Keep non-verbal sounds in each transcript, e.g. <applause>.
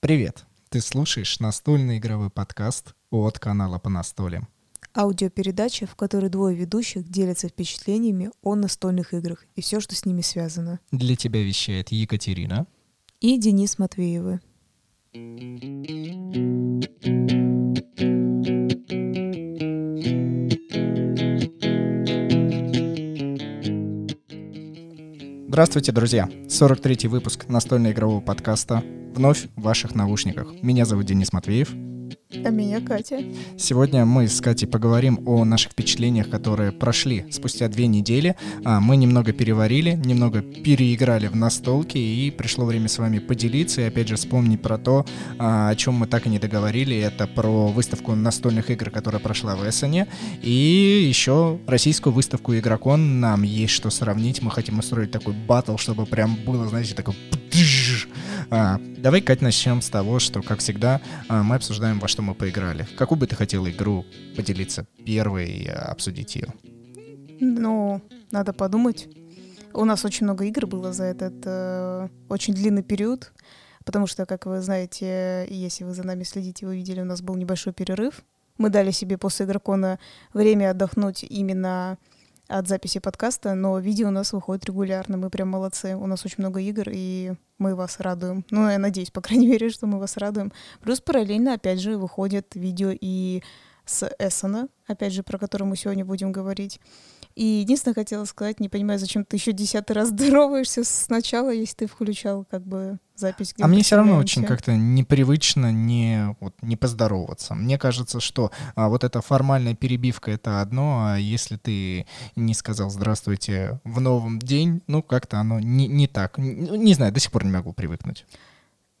Привет! Ты слушаешь настольный игровой подкаст от канала «По настолям». Аудиопередача, в которой двое ведущих делятся впечатлениями о настольных играх и все, что с ними связано. Для тебя вещает Екатерина и Денис Матвеевы. Здравствуйте, друзья! 43-й выпуск настольно-игрового подкаста вновь в ваших наушниках. Меня зовут Денис Матвеев. А меня Катя. Сегодня мы с Катей поговорим о наших впечатлениях, которые прошли спустя две недели. А, мы немного переварили, немного переиграли в настолки, и пришло время с вами поделиться и опять же вспомнить про то, а, о чем мы так и не договорили. Это про выставку настольных игр, которая прошла в Эссене, и еще российскую выставку Игрокон. Нам есть что сравнить. Мы хотим устроить такой батл, чтобы прям было, знаете, такой а, давай, Кать, начнем с того, что, как всегда, а, мы обсуждаем, во что мы поиграли. Какую бы ты хотела игру поделиться первой и обсудить ее? Ну, надо подумать. У нас очень много игр было за этот э, очень длинный период, потому что, как вы знаете, если вы за нами следите, вы видели, у нас был небольшой перерыв. Мы дали себе после игрокона время отдохнуть именно от записи подкаста, но видео у нас выходит регулярно. Мы прям молодцы. У нас очень много игр, и мы вас радуем. Ну, я надеюсь, по крайней <laughs> мере, что мы вас радуем. Плюс параллельно, опять же, выходят видео и с Эссена, опять же, про который мы сегодня будем говорить. И единственное, хотела сказать, не понимаю, зачем ты еще десятый раз <laughs> здороваешься сначала, если ты включал как бы запись. А мне все равно очень как-то непривычно не, вот, не поздороваться. Мне кажется, что а, вот эта формальная перебивка — это одно, а если ты не сказал «здравствуйте» в новом день, ну, как-то оно не, не так. Не, не знаю, до сих пор не могу привыкнуть.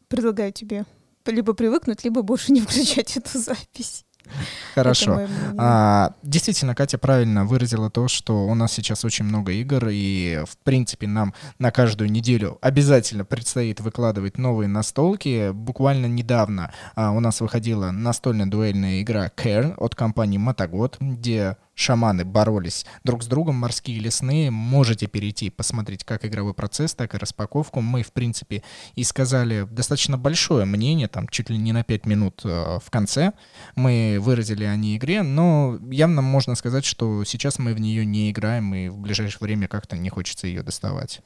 Предлагаю тебе либо привыкнуть, либо больше не <laughs> включать эту запись. <laughs> Хорошо. А, действительно, Катя правильно выразила то, что у нас сейчас очень много игр, и, в принципе, нам на каждую неделю обязательно предстоит выкладывать новые настолки. Буквально недавно а, у нас выходила настольная дуэльная игра Care от компании Мотогод, где шаманы боролись друг с другом, морские и лесные. Можете перейти, посмотреть как игровой процесс, так и распаковку. Мы, в принципе, и сказали достаточно большое мнение, там чуть ли не на 5 минут э, в конце. Мы выразили о ней игре, но явно можно сказать, что сейчас мы в нее не играем, и в ближайшее время как-то не хочется ее доставать.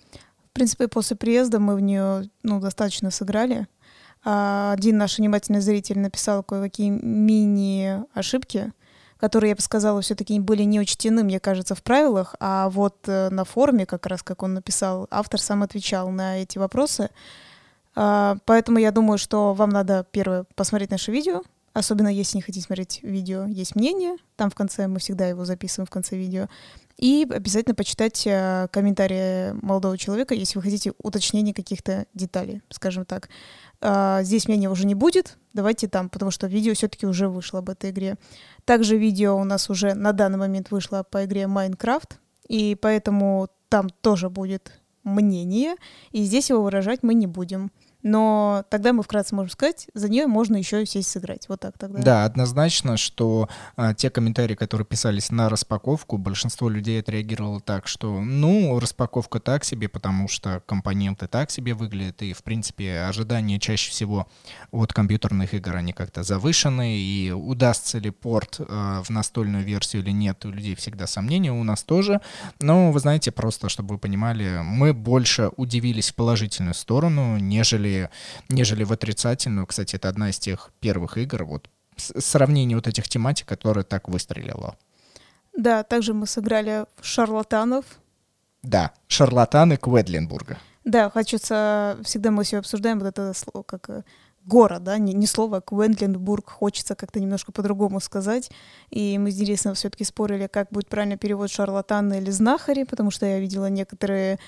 В принципе, после приезда мы в нее ну, достаточно сыграли. А, один наш внимательный зритель написал кое-какие мини-ошибки, которые, я бы сказала, все-таки были не учтены, мне кажется, в правилах, а вот э, на форуме, как раз как он написал, автор сам отвечал на эти вопросы. А, поэтому я думаю, что вам надо, первое, посмотреть наше видео, особенно если не хотите смотреть видео, есть мнение, там в конце, мы всегда его записываем в конце видео, и обязательно почитать э, комментарии молодого человека, если вы хотите уточнения каких-то деталей, скажем так. А, здесь мнения уже не будет, давайте там, потому что видео все-таки уже вышло об этой игре. Также видео у нас уже на данный момент вышло по игре Minecraft, и поэтому там тоже будет мнение, и здесь его выражать мы не будем но тогда мы вкратце можем сказать, за нее можно еще сесть сыграть. Вот так тогда. Да, однозначно, что а, те комментарии, которые писались на распаковку, большинство людей отреагировало так, что, ну, распаковка так себе, потому что компоненты так себе выглядят, и, в принципе, ожидания чаще всего от компьютерных игр, они как-то завышены, и удастся ли порт а, в настольную версию или нет, у людей всегда сомнения, у нас тоже. Но, вы знаете, просто, чтобы вы понимали, мы больше удивились в положительную сторону, нежели нежели, в отрицательную. Кстати, это одна из тех первых игр, вот сравнение вот этих тематик, которая так выстрелила. Да, также мы сыграли в шарлатанов. Да, шарлатаны Кведлинбурга. Да, хочется, всегда мы все обсуждаем вот это слово, как э, город, да, не, не слово, Квентленбург, хочется как-то немножко по-другому сказать. И мы с Денисом все-таки спорили, как будет правильно перевод шарлатаны или знахари, потому что я видела некоторые,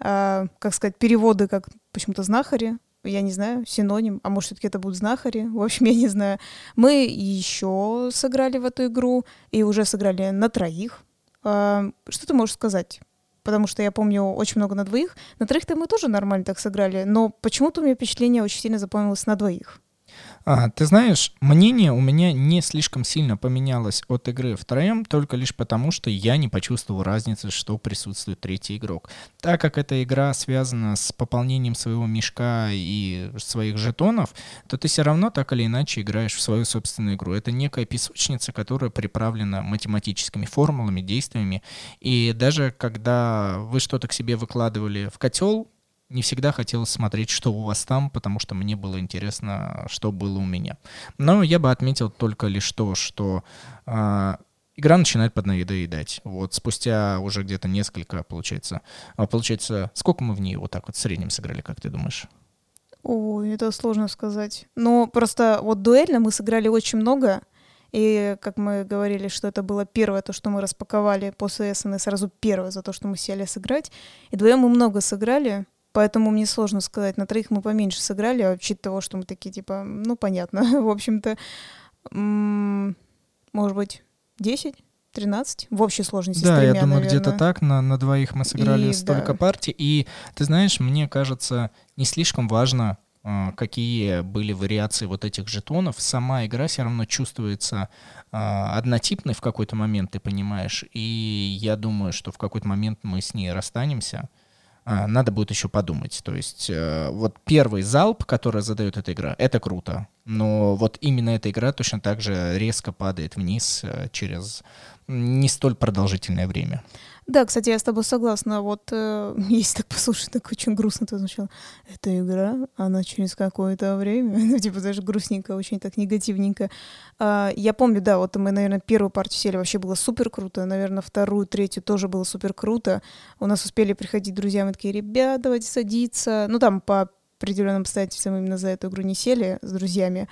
э, как сказать, переводы как почему-то знахари, я не знаю, синоним, а может, все-таки это будут знахари, в общем, <laughs> я не знаю. Мы еще сыграли в эту игру, и уже сыграли на троих. А, что ты можешь сказать? Потому что я помню очень много на двоих. На троих-то мы тоже нормально так сыграли, но почему-то у меня впечатление очень сильно запомнилось на двоих. А, ты знаешь, мнение у меня не слишком сильно поменялось от игры втроем, только лишь потому, что я не почувствовал разницы, что присутствует третий игрок. Так как эта игра связана с пополнением своего мешка и своих жетонов, то ты все равно так или иначе играешь в свою собственную игру. Это некая песочница, которая приправлена математическими формулами, действиями. И даже когда вы что-то к себе выкладывали в котел, не всегда хотелось смотреть, что у вас там, потому что мне было интересно, что было у меня. Но я бы отметил только лишь то, что э, игра начинает поднадоедать. Вот спустя уже где-то несколько, получается. А получается, сколько мы в нее вот так вот в среднем сыграли, как ты думаешь? Ой, это сложно сказать. Но просто вот дуэльно мы сыграли очень много. И как мы говорили, что это было первое, то, что мы распаковали после СН, сразу первое за то, что мы сели сыграть. И вдвоем мы много сыграли. Поэтому мне сложно сказать. На троих мы поменьше сыграли, а учитывая того, что мы такие, типа, ну, понятно, <laughs> в общем-то, может быть, 10? 13 в общей сложности да, с тремя, я думаю, наверное. где-то так. На, на двоих мы сыграли И, столько да. партий. И ты знаешь, мне кажется, не слишком важно, а, какие были вариации вот этих жетонов. Сама игра все равно чувствуется а, однотипной в какой-то момент, ты понимаешь. И я думаю, что в какой-то момент мы с ней расстанемся. А, Надо будет еще подумать. То есть э, вот первый залп, который задает эта игра, это круто. Но вот именно эта игра точно так же резко падает вниз э, через не столь продолжительное время. Да, кстати, я с тобой согласна. Вот э, <laughs> если так послушать, так очень грустно ты сначала. Эта игра, она через какое-то время, <laughs> ну, типа даже грустненько, очень так негативненько. А, я помню, да, вот мы, наверное, первую партию сели, вообще было супер круто. Наверное, вторую, третью тоже было супер круто. У нас успели приходить друзья, мы такие, ребят, давайте садиться. Ну, там по определенным обстоятельствам именно за эту игру не сели с друзьями.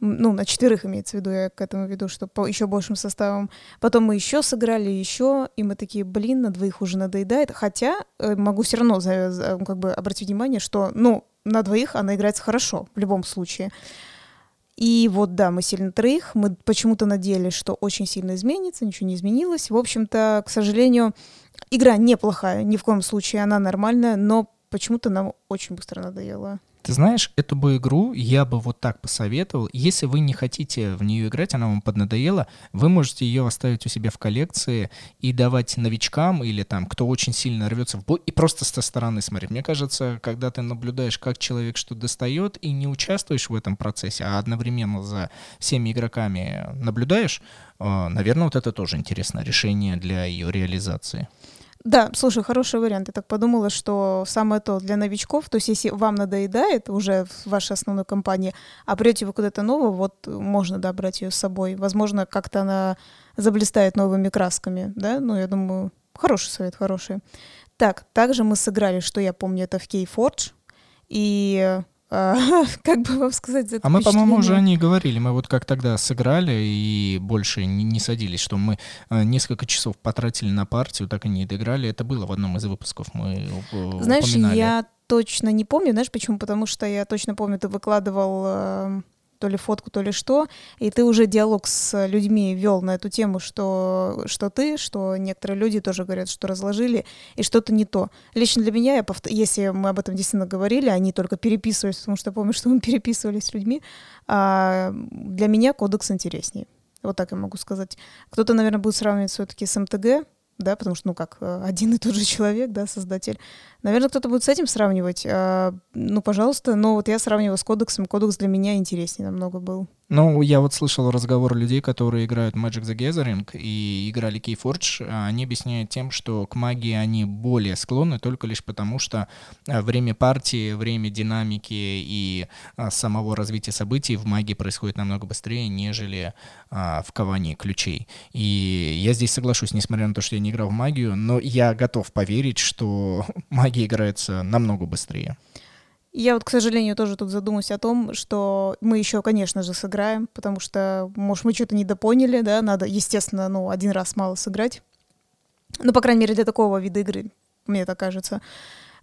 Ну, на четверых имеется в виду, я к этому веду, что по еще большим составом. Потом мы еще сыграли, еще, и мы такие, блин, на двоих уже надоедает. Хотя э, могу все равно за- как бы обратить внимание, что, ну, на двоих она играется хорошо в любом случае. И вот, да, мы сели на троих, мы почему-то надеялись, что очень сильно изменится, ничего не изменилось. В общем-то, к сожалению, игра неплохая, ни в коем случае она нормальная, но почему-то нам очень быстро надоело. Ты знаешь, эту бы игру я бы вот так посоветовал. Если вы не хотите в нее играть, она вам поднадоела, вы можете ее оставить у себя в коллекции и давать новичкам или там, кто очень сильно рвется в бой, и просто со стороны смотреть. Мне кажется, когда ты наблюдаешь, как человек что достает, и не участвуешь в этом процессе, а одновременно за всеми игроками наблюдаешь, э, наверное, вот это тоже интересное решение для ее реализации. Да, слушай, хороший вариант. Я так подумала, что самое то для новичков, то есть если вам надоедает уже в вашей основной компании, а придете вы куда-то нового, вот можно, да, брать ее с собой. Возможно, как-то она заблистает новыми красками, да? Ну, я думаю, хороший совет, хороший. Так, также мы сыграли, что я помню, это в Keyforge, и <laughs> как бы вам сказать, за это А мы, по-моему, уже о ней говорили. Мы вот как тогда сыграли и больше не, не садились, что мы э, несколько часов потратили на партию, так и не доиграли. Это было в одном из выпусков, мы э, Знаешь, упоминали. я точно не помню, знаешь почему? Потому что я точно помню, ты выкладывал э, то ли фотку, то ли что, и ты уже диалог с людьми вел на эту тему, что, что ты, что некоторые люди тоже говорят, что разложили, и что-то не то. Лично для меня, я повт- если мы об этом действительно говорили, они только переписывались, потому что помню, <laughs> что мы переписывались с людьми, а для меня кодекс интереснее. Вот так я могу сказать. Кто-то, наверное, будет сравнивать все-таки с МТГ, да, потому что, ну, как э, один и тот же человек, да, создатель. Наверное, кто-то будет с этим сравнивать. А, ну, пожалуйста, но вот я сравниваю с кодексом. Кодекс для меня интереснее намного был. Ну, я вот слышал разговор людей, которые играют Magic the Gathering и играли Keyforge. Они объясняют тем, что к магии они более склонны только лишь потому, что а, время партии, время динамики и а, самого развития событий в магии происходит намного быстрее, нежели а, в ковании ключей. И я здесь соглашусь, несмотря на то, что я не играл в магию, но я готов поверить, что <laughs> магия играется намного быстрее. Я вот, к сожалению, тоже тут задумаюсь о том, что мы еще, конечно же, сыграем, потому что, может, мы что-то недопоняли, да, надо, естественно, ну, один раз мало сыграть. Ну, по крайней мере, для такого вида игры, мне так кажется.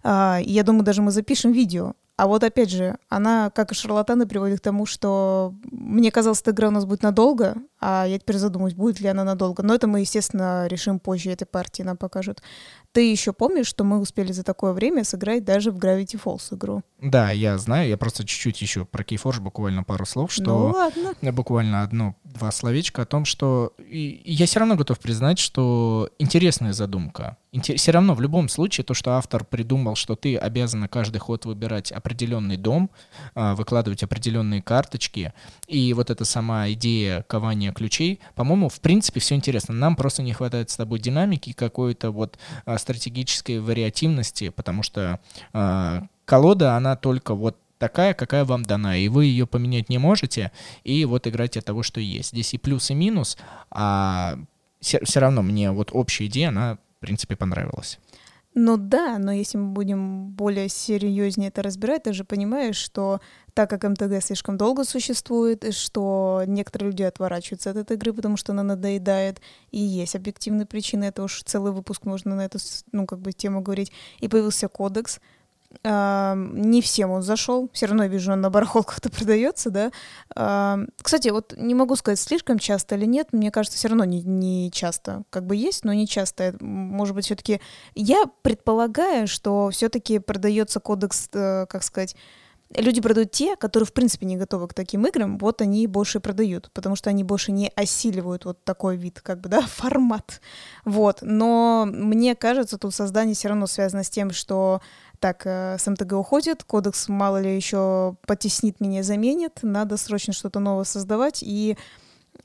А, я думаю, даже мы запишем видео А вот опять же, она, как и шарлатаны, приводит к тому, что мне казалось, эта игра у нас будет надолго, а я теперь задумаюсь, будет ли она надолго. Но это мы, естественно, решим позже, этой партии нам покажут. Ты еще помнишь, что мы успели за такое время сыграть даже в Gravity Falls игру? Да, я знаю, я просто чуть-чуть еще про Keyforge буквально пару слов, что ну, ладно. буквально одно-два словечка о том, что и я все равно готов признать, что интересная задумка. Все равно в любом случае то, что автор придумал, что ты обязан на каждый ход выбирать определенный дом, а, выкладывать определенные карточки, и вот эта сама идея кования ключей, по-моему, в принципе, все интересно. Нам просто не хватает с тобой динамики, какой-то вот а, стратегической вариативности, потому что э, колода, она только вот такая, какая вам дана, и вы ее поменять не можете, и вот играть от того, что есть. Здесь и плюс, и минус, а все, все равно мне вот общая идея, она, в принципе, понравилась. Ну да, но если мы будем более серьезнее это разбирать, ты же понимаешь, что так как МТГ слишком долго существует, что некоторые люди отворачиваются от этой игры, потому что она надоедает, и есть объективные причины, это уж целый выпуск можно на эту, ну, как бы, тему говорить, и появился кодекс, не всем он зашел, все равно вижу, он на барахолках-то продается, да. Кстати, вот не могу сказать, слишком часто или нет, мне кажется, все равно не, не часто. Как бы есть, но не часто. Может быть, все-таки я предполагаю, что все-таки продается кодекс, э, как сказать, люди продают те, которые, в принципе, не готовы к таким играм, вот они больше продают, потому что они больше не осиливают вот такой вид, как бы, <laughs> да, формат. Вот. Но мне кажется, тут создание все равно связано с тем, что так, э, с МТГ уходит, кодекс, мало ли, еще потеснит меня, заменит, надо срочно что-то новое создавать, и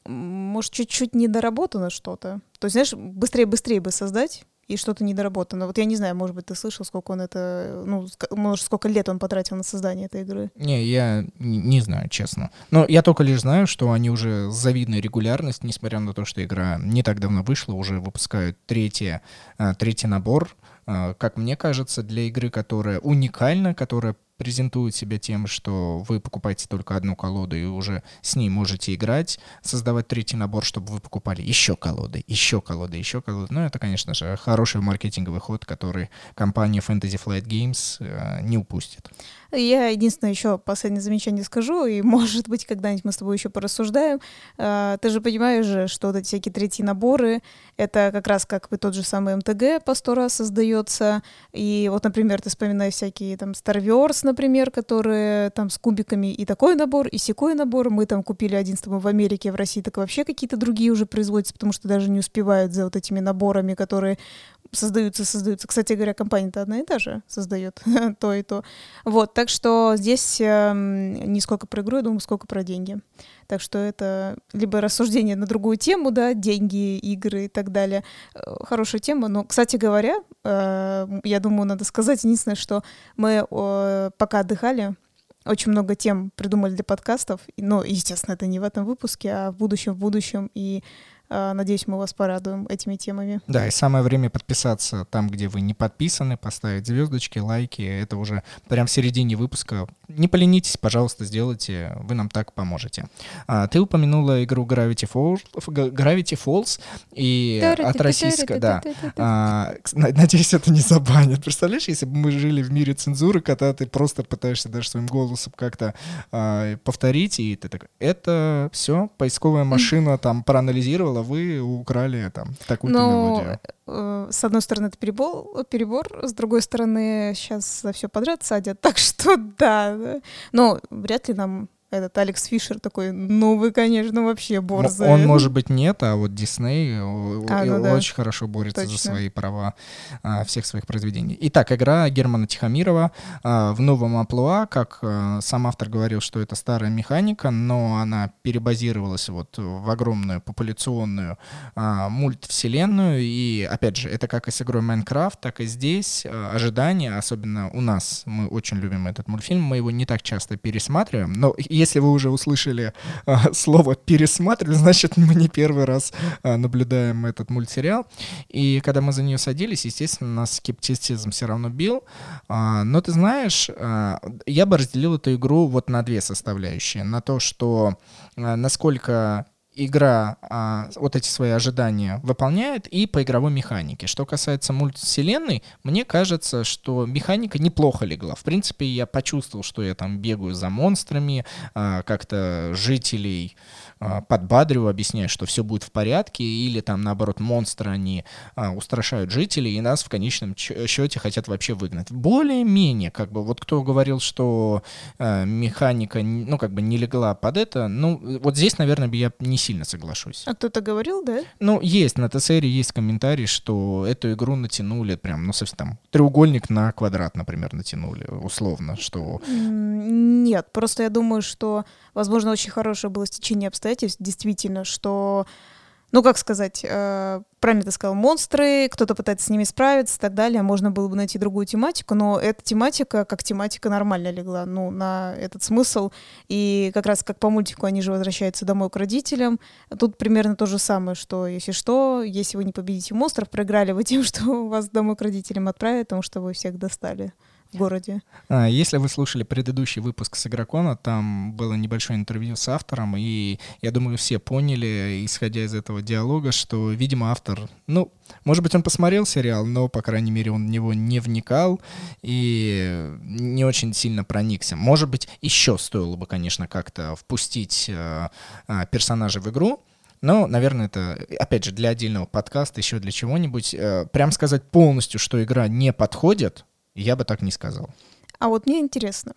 может, чуть-чуть недоработано что-то. То есть, знаешь, быстрее-быстрее бы создать, и что-то недоработано. Вот я не знаю, может быть, ты слышал, сколько он это, ну, может, сколько лет он потратил на создание этой игры? Не, я не знаю, честно. Но я только лишь знаю, что они уже с завидной регулярностью, несмотря на то, что игра не так давно вышла, уже выпускают третий, э, третий набор как мне кажется, для игры, которая уникальна, которая презентует себя тем, что вы покупаете только одну колоду и уже с ней можете играть, создавать третий набор, чтобы вы покупали еще колоды, еще колоды, еще колоды. Ну, это, конечно же, хороший маркетинговый ход, который компания Fantasy Flight Games э, не упустит. Я единственное еще последнее замечание скажу, и, <laughs> может быть, когда-нибудь мы с тобой еще порассуждаем. А, ты же понимаешь же, что вот эти всякие третьи наборы, это как раз как бы тот же самый МТГ по сто раз создается. И вот, например, ты вспоминаешь всякие там Star Wars, например, которые там с кубиками и такой набор, и секой набор. Мы там купили один с тобой в Америке, в России, так вообще какие-то другие уже производятся, потому что даже не успевают за вот этими наборами, которые создаются, создаются. Кстати говоря, компания-то одна и та же создает <laughs> то и то. Вот, так что здесь э, не сколько про игру, я думаю, сколько про деньги. Так что это либо рассуждение на другую тему, да, деньги, игры и так далее. Э, хорошая тема, но, кстати говоря, э, я думаю, надо сказать единственное, что мы э, пока отдыхали, очень много тем придумали для подкастов, но, естественно, это не в этом выпуске, а в будущем, в будущем, и надеюсь, мы вас порадуем этими темами. Да, и самое время подписаться там, где вы не подписаны, поставить звездочки, лайки. Это уже прям в середине выпуска. Не поленитесь, пожалуйста, сделайте. Вы нам так поможете. А, ты упомянула игру Gravity Falls, Gravity Falls и от российского... Да. А, надеюсь, это не забанят. Представляешь, если бы мы жили в мире цензуры, когда ты просто пытаешься даже своим голосом как-то а, повторить, и ты такой, это все, поисковая машина там проанализировала, а вы украли там такую-то ну, мелодию. Э, с одной стороны, это перебор, перебор, с другой стороны, сейчас за все подряд садят, <laughs> так что да. Но вряд ли нам этот Алекс Фишер такой, ну вы, конечно, вообще борзые. Он, может быть, нет, а вот Дисней а, ну да. очень хорошо борется Точно. за свои права а, всех своих произведений. Итак, игра Германа Тихомирова а, в новом амплуа, как а, сам автор говорил, что это старая механика, но она перебазировалась вот в огромную популяционную а, мультвселенную, и, опять же, это как и с игрой Майнкрафт, так и здесь а, ожидания, особенно у нас, мы очень любим этот мультфильм, мы его не так часто пересматриваем, но если вы уже услышали а, <laughs> слово «пересматривали», значит, мы не первый раз а, наблюдаем этот мультсериал. И когда мы за нее садились, естественно, нас скептицизм все равно бил. А, но ты знаешь, а, я бы разделил эту игру вот на две составляющие. На то, что а, насколько игра а, вот эти свои ожидания выполняет и по игровой механике. Что касается мультивселенной, мне кажется, что механика неплохо легла. В принципе, я почувствовал, что я там бегаю за монстрами, а, как-то жителей а, подбадриваю, объясняю, что все будет в порядке, или там, наоборот, монстры, они а, устрашают жителей, и нас в конечном счете хотят вообще выгнать. Более-менее, как бы, вот кто говорил, что а, механика, ну, как бы не легла под это, ну, вот здесь, наверное, я не сильно соглашусь. А кто-то говорил, да? Ну, есть, на ТСР есть комментарий, что эту игру натянули прям, ну, совсем там, треугольник на квадрат, например, натянули, условно, что... Нет, просто я думаю, что, возможно, очень хорошее было стечение обстоятельств, обстоятельств, действительно, что, ну, как сказать, э, правильно ты сказал, монстры, кто-то пытается с ними справиться и так далее, можно было бы найти другую тематику, но эта тематика, как тематика, нормально легла, ну, на этот смысл, и как раз как по мультику они же возвращаются домой к родителям, тут примерно то же самое, что, если что, если вы не победите монстров, проиграли вы тем, <laughs> что вас домой к родителям отправят, потому что вы всех достали городе. А, если вы слушали предыдущий выпуск с Игрокона, там было небольшое интервью с автором, и я думаю, все поняли, исходя из этого диалога, что, видимо, автор, ну, может быть, он посмотрел сериал, но, по крайней мере, он в него не вникал и не очень сильно проникся. Может быть, еще стоило бы, конечно, как-то впустить э, э, персонажей в игру, но, наверное, это, опять же, для отдельного подкаста, еще для чего-нибудь. Э, прям сказать полностью, что игра не подходит, я бы так не сказал. А вот мне интересно.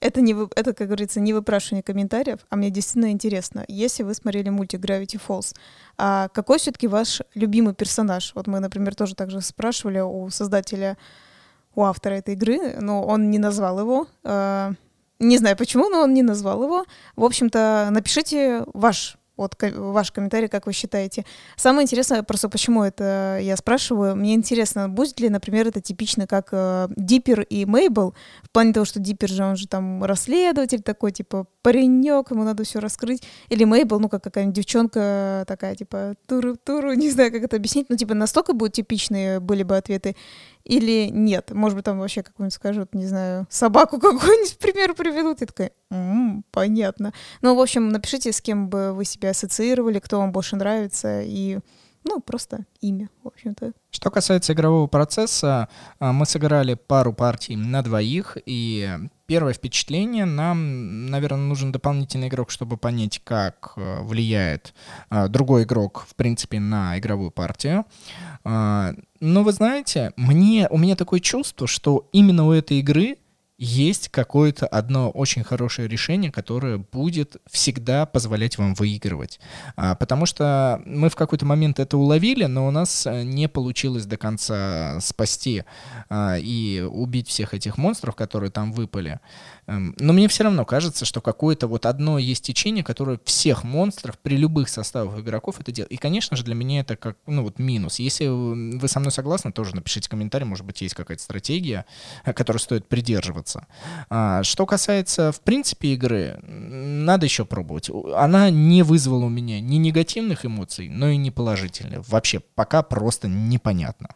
Это, не это, как говорится, не выпрашивание комментариев, а мне действительно интересно. Если вы смотрели мультик Gravity Falls, а какой все-таки ваш любимый персонаж? Вот мы, например, тоже также спрашивали у создателя, у автора этой игры, но он не назвал его. А, не знаю почему, но он не назвал его. В общем-то, напишите ваш вот ваш комментарий, как вы считаете. Самое интересное, просто почему это я спрашиваю, мне интересно, будет ли, например, это типично как э, Диппер и Мейбл, в плане того, что Диппер же, он же там расследователь такой, типа, паренек, ему надо все раскрыть, или Мейбл, ну, как какая-нибудь девчонка такая, типа, туру-туру, не знаю, как это объяснить, ну, типа, настолько будут типичные были бы ответы, или нет. Может быть, там вообще какую-нибудь скажут, не знаю, собаку какую-нибудь, <laughs> пример приведут. И такая, м-м, понятно. Ну, в общем, напишите, с кем бы вы себя ассоциировали, кто вам больше нравится, и ну, просто имя, в общем-то. Что касается игрового процесса, а, мы сыграли пару партий на двоих, и первое впечатление, нам, наверное, нужен дополнительный игрок, чтобы понять, как э, влияет а, другой игрок, в принципе, на игровую партию. А, но вы знаете, мне, у меня такое чувство, что именно у этой игры есть какое-то одно очень хорошее решение, которое будет всегда позволять вам выигрывать. А, потому что мы в какой-то момент это уловили, но у нас э, не получилось до конца спасти а, и убить всех этих монстров, которые там выпали. Эм, но мне все равно кажется, что какое-то вот одно есть течение, которое всех монстров при любых составах игроков это делает. И, конечно же, для меня это как, ну вот минус. Если вы со мной согласны, тоже напишите комментарий, может быть, есть какая-то стратегия, э, которой стоит придерживаться. А, что касается, в принципе, игры, надо еще пробовать. Она не вызвала у меня ни негативных эмоций, но и не положительных. Вообще, пока просто непонятно.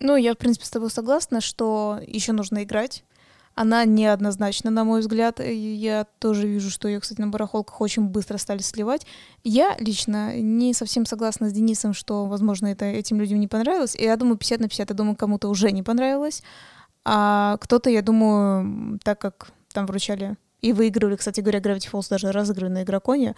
Ну, я, в принципе, с тобой согласна, что еще нужно играть она неоднозначна, на мой взгляд. Я тоже вижу, что ее, кстати, на барахолках очень быстро стали сливать. Я лично не совсем согласна с Денисом, что, возможно, это этим людям не понравилось. И я думаю, 50 на 50, я думаю, кому-то уже не понравилось. А кто-то, я думаю, так как там вручали и выигрывали, кстати говоря, Gravity Falls даже разыгрывали на Игроконе,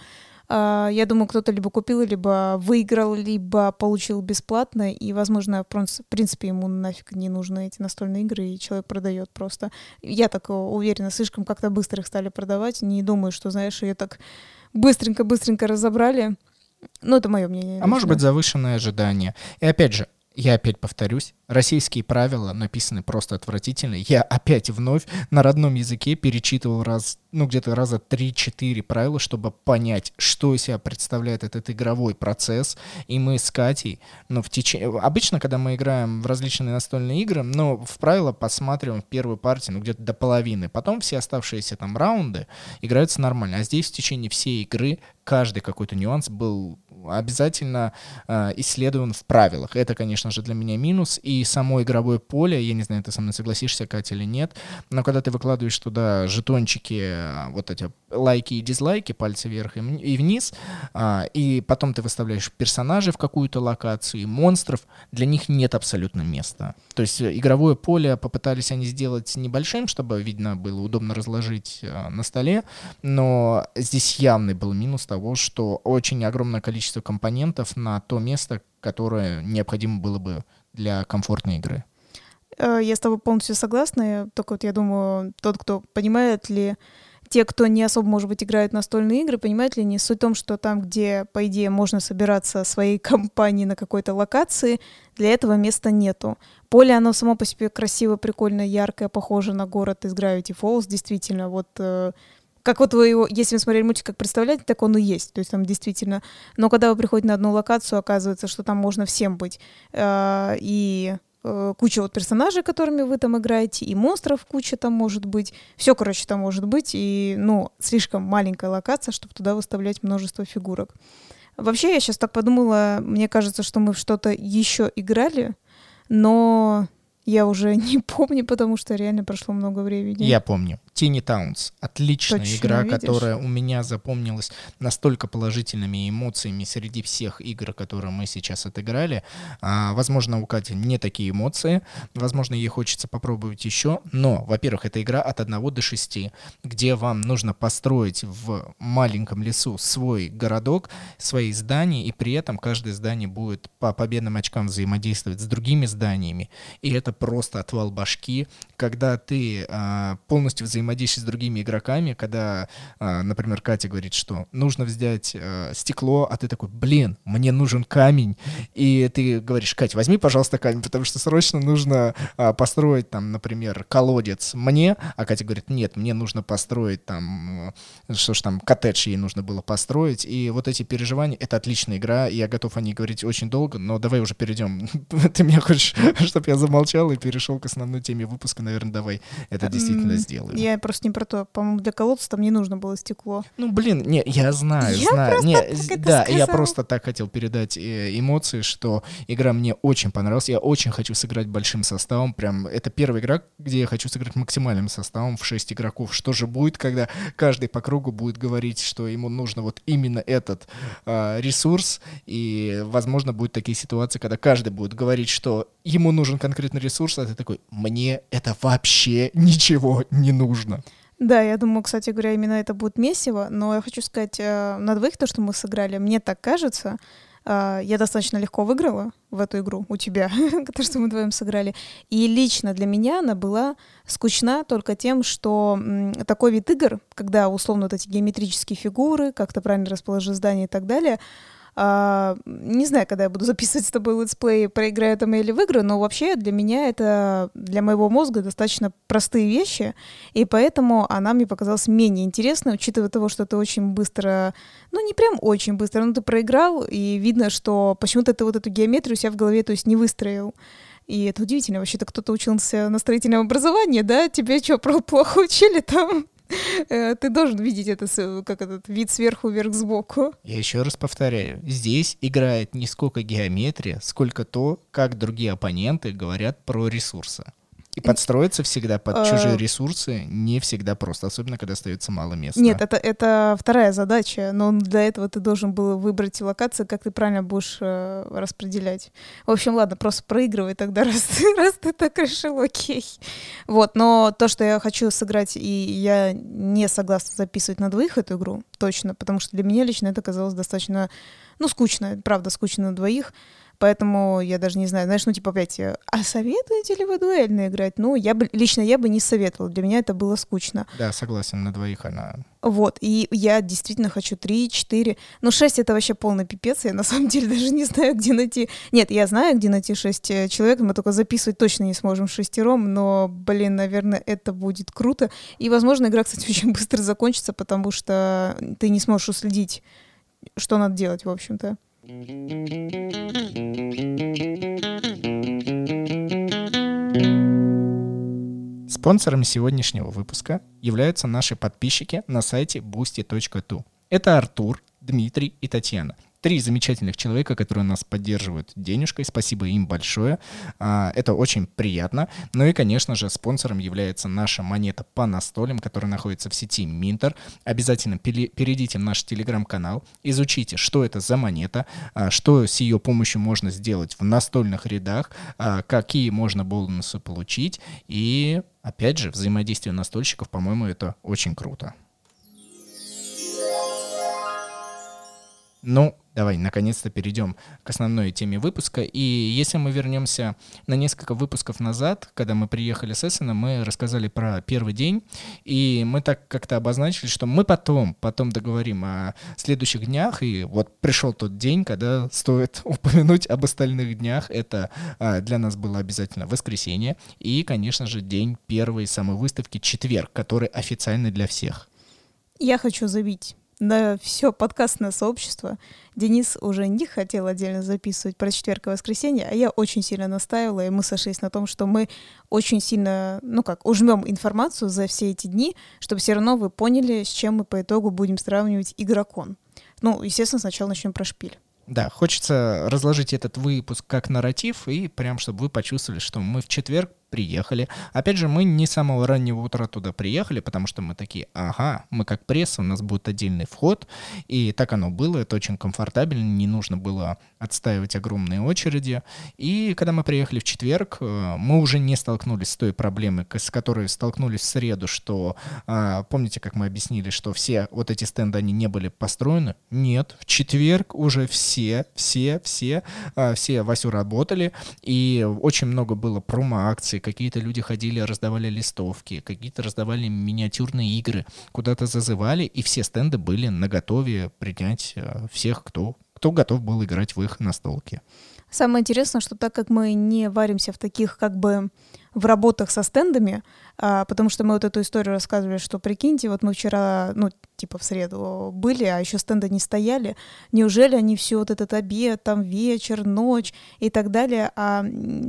я думаю, кто-то либо купил, либо выиграл, либо получил бесплатно, и, возможно, в принципе, ему нафиг не нужны эти настольные игры, и человек продает просто. Я так уверена, слишком как-то быстро их стали продавать, не думаю, что, знаешь, ее так быстренько-быстренько разобрали. Ну, это мое мнение. А может быть, завышенное ожидание. И опять же, я опять повторюсь, российские правила написаны просто отвратительно. Я опять вновь на родном языке перечитывал раз, ну где-то раза 3-4 правила, чтобы понять, что из себя представляет этот игровой процесс. И мы с Катей, ну в течение... Обычно, когда мы играем в различные настольные игры, ну в правила посматриваем в первую партию, ну где-то до половины. Потом все оставшиеся там раунды играются нормально. А здесь в течение всей игры каждый какой-то нюанс был обязательно э, исследован в правилах. Это, конечно же, для меня минус. И само игровое поле, я не знаю, ты со мной согласишься, Катя, или нет, но когда ты выкладываешь туда жетончики, э, вот эти лайки и дизлайки, пальцы вверх и вниз, э, и потом ты выставляешь персонажей в какую-то локацию, и монстров, для них нет абсолютно места. То есть э, игровое поле попытались они сделать небольшим, чтобы, видно, было удобно разложить э, на столе, но здесь явный был минус того, что очень огромное количество компонентов на то место, которое необходимо было бы для комфортной игры. Э, я с тобой полностью согласна. Только вот я думаю, тот, кто понимает ли те, кто не особо, может быть, играют настольные игры, понимают ли не суть в том, что там, где, по идее, можно собираться своей <laughs> компанией на какой-то локации, для этого места нету. Поле, оно само по себе красиво, прикольно, яркое, похоже на город из Gravity Falls, действительно, вот э, как вот вы его, если вы смотрели мультик, как представляете, так он и есть. То есть там действительно. Но когда вы приходите на одну локацию, оказывается, что там можно всем быть. Э, и э, куча вот персонажей, которыми вы там играете, и монстров куча там может быть. Все, короче, там может быть. И, ну, слишком маленькая локация, чтобы туда выставлять множество фигурок. Вообще, я сейчас так подумала, мне кажется, что мы в что-то еще играли, но я уже <laughs> не помню, потому что реально прошло много времени. Я помню. Тини Таунс. Отличная Точно, игра, видишь? которая у меня запомнилась настолько положительными эмоциями среди всех игр, которые мы сейчас отыграли. А, возможно, у Кати не такие эмоции. Возможно, ей хочется попробовать еще. Но, во-первых, это игра от 1 до 6, где вам нужно построить в маленьком лесу свой городок, свои здания, и при этом каждое здание будет по победным очкам взаимодействовать с другими зданиями. И это просто отвал башки, когда ты а, полностью взаимодействуешь с другими игроками, когда, а, например, Катя говорит, что нужно взять э, стекло, а ты такой, блин, мне нужен камень, и ты говоришь, Катя, возьми, пожалуйста, камень, потому что срочно нужно а, построить там, например, колодец мне, а Катя говорит, нет, мне нужно построить там, что ж там, коттедж ей нужно было построить, и вот эти переживания, это отличная игра, я готов о ней говорить очень долго, но давай уже перейдем. <laughs> Ты меня хочешь, чтобы я замолчал и перешел к основной теме выпуска, наверное, давай это действительно сделаем. Я просто не про то. По-моему, для колодца там не нужно было стекло. Ну, блин, не, я знаю, я знаю. Не, да, сказал. я просто так хотел передать э, эмоции, что игра мне очень понравилась. Я очень хочу сыграть большим составом. Прям это первая игра, где я хочу сыграть максимальным составом в 6 игроков. Что же будет, когда каждый по кругу будет говорить, что ему нужно вот именно этот э, ресурс, и, возможно, будут такие ситуации, когда каждый будет говорить, что ему нужен конкретный ресурс, а ты такой, мне это вообще ничего не нужно. Да, я думаю, кстати говоря, именно это будет месиво, но я хочу сказать, э, на двоих то, что мы сыграли, мне так кажется, э, я достаточно легко выиграла в эту игру у тебя, <laughs> то, что мы вдвоем сыграли. И лично для меня она была скучна только тем, что такой вид игр, когда условно вот эти геометрические фигуры, как-то правильно расположить здание и так далее, а, не знаю, когда я буду <laughs> записывать с тобой летсплей, проиграю там или выиграю, но вообще для меня это, для моего мозга достаточно простые вещи, и поэтому она мне показалась менее интересной, учитывая того, что ты очень быстро, ну не прям очень быстро, но ты проиграл, и видно, что почему-то ты вот эту геометрию у себя в голове, то есть не выстроил. И это удивительно. Вообще-то кто-то учился на строительном образовании, да? Тебе что, плохо учили там? <laughs> Э, ты должен видеть это, как этот вид сверху вверх сбоку. Я еще раз повторяю, здесь играет не сколько геометрия, сколько то, как другие оппоненты говорят про ресурсы. И подстроиться всегда под чужие а. ресурсы не всегда просто, особенно когда остается мало места. Нет, это, это вторая задача, но для этого ты должен был выбрать локации, как ты правильно будешь э, распределять. В общем, ладно, просто проигрывай тогда, <laughs> раз ты, раз ты так решил, окей. Вот, но то, что я хочу сыграть, и я не согласна записывать на двоих эту игру, точно, потому что для меня лично это казалось достаточно, ну, скучно, правда, скучно на двоих. Поэтому я даже не знаю, знаешь, ну типа опять, а советуете ли вы дуэльно играть? Ну, я бы, лично я бы не советовала, для меня это было скучно. Да, согласен, на двоих она... Вот, и я действительно хочу 3, 4, ну 6 это вообще полный пипец, я на самом деле <laughs> даже не знаю, где найти... Нет, я знаю, где найти 6 э, человек, мы только записывать точно не сможем шестером, но, блин, наверное, это будет круто. И, возможно, игра, кстати, <laughs> очень быстро закончится, потому что ты не сможешь уследить, что надо делать, в общем-то. Спонсором сегодняшнего выпуска являются наши подписчики на сайте boosty.tu. Это Артур, Дмитрий и Татьяна. Три замечательных человека, которые нас поддерживают денежкой. Спасибо им большое. А, это очень приятно. Ну и, конечно же, спонсором является наша монета по настолям, которая находится в сети Минтер. Обязательно перейдите в наш телеграм-канал, изучите, что это за монета, а, что с ее помощью можно сделать в настольных рядах, а, какие можно бонусы получить. И, опять же, взаимодействие настольщиков, по-моему, это очень круто. Ну, давай, наконец-то перейдем к основной теме выпуска. И если мы вернемся на несколько выпусков назад, когда мы приехали с Эссена, мы рассказали про первый день, и мы так как-то обозначили, что мы потом, потом договорим о следующих днях, и вот пришел тот день, когда стоит <laughs> упомянуть об остальных днях. Это а, для нас было обязательно воскресенье, и, конечно же, день первой самой выставки, четверг, который официальный для всех. Я хочу заявить на все подкастное сообщество. Денис уже не хотел отдельно записывать про четверг и воскресенье, а я очень сильно настаивала, и мы сошлись на том, что мы очень сильно, ну как, ужмем информацию за все эти дни, чтобы все равно вы поняли, с чем мы по итогу будем сравнивать игрокон. Ну, естественно, сначала начнем про шпиль. Да, хочется разложить этот выпуск как нарратив, и прям, чтобы вы почувствовали, что мы в четверг приехали. Опять же, мы не с самого раннего утра туда приехали, потому что мы такие, ага, мы как пресса, у нас будет отдельный вход, и так оно было, это очень комфортабельно, не нужно было отстаивать огромные очереди. И когда мы приехали в четверг, э, мы уже не столкнулись с той проблемой, с которой столкнулись в среду, что, а, помните, как мы объяснили, что все вот эти стенды, они не были построены? Нет, в четверг уже все, все, все, а, все Васю работали, и очень много было промо-акций, акции, какие-то люди ходили, раздавали листовки, какие-то раздавали миниатюрные игры, куда-то зазывали, и все стенды были наготове принять э, всех, кто, кто готов был играть в их настолки. Самое интересное, что так как мы не варимся в таких как бы в работах со стендами, а, потому что мы вот эту историю рассказывали, что прикиньте, вот мы вчера, ну, типа в среду были, а еще стенды не стояли. Неужели они все вот этот обед, там вечер, ночь и так далее, а,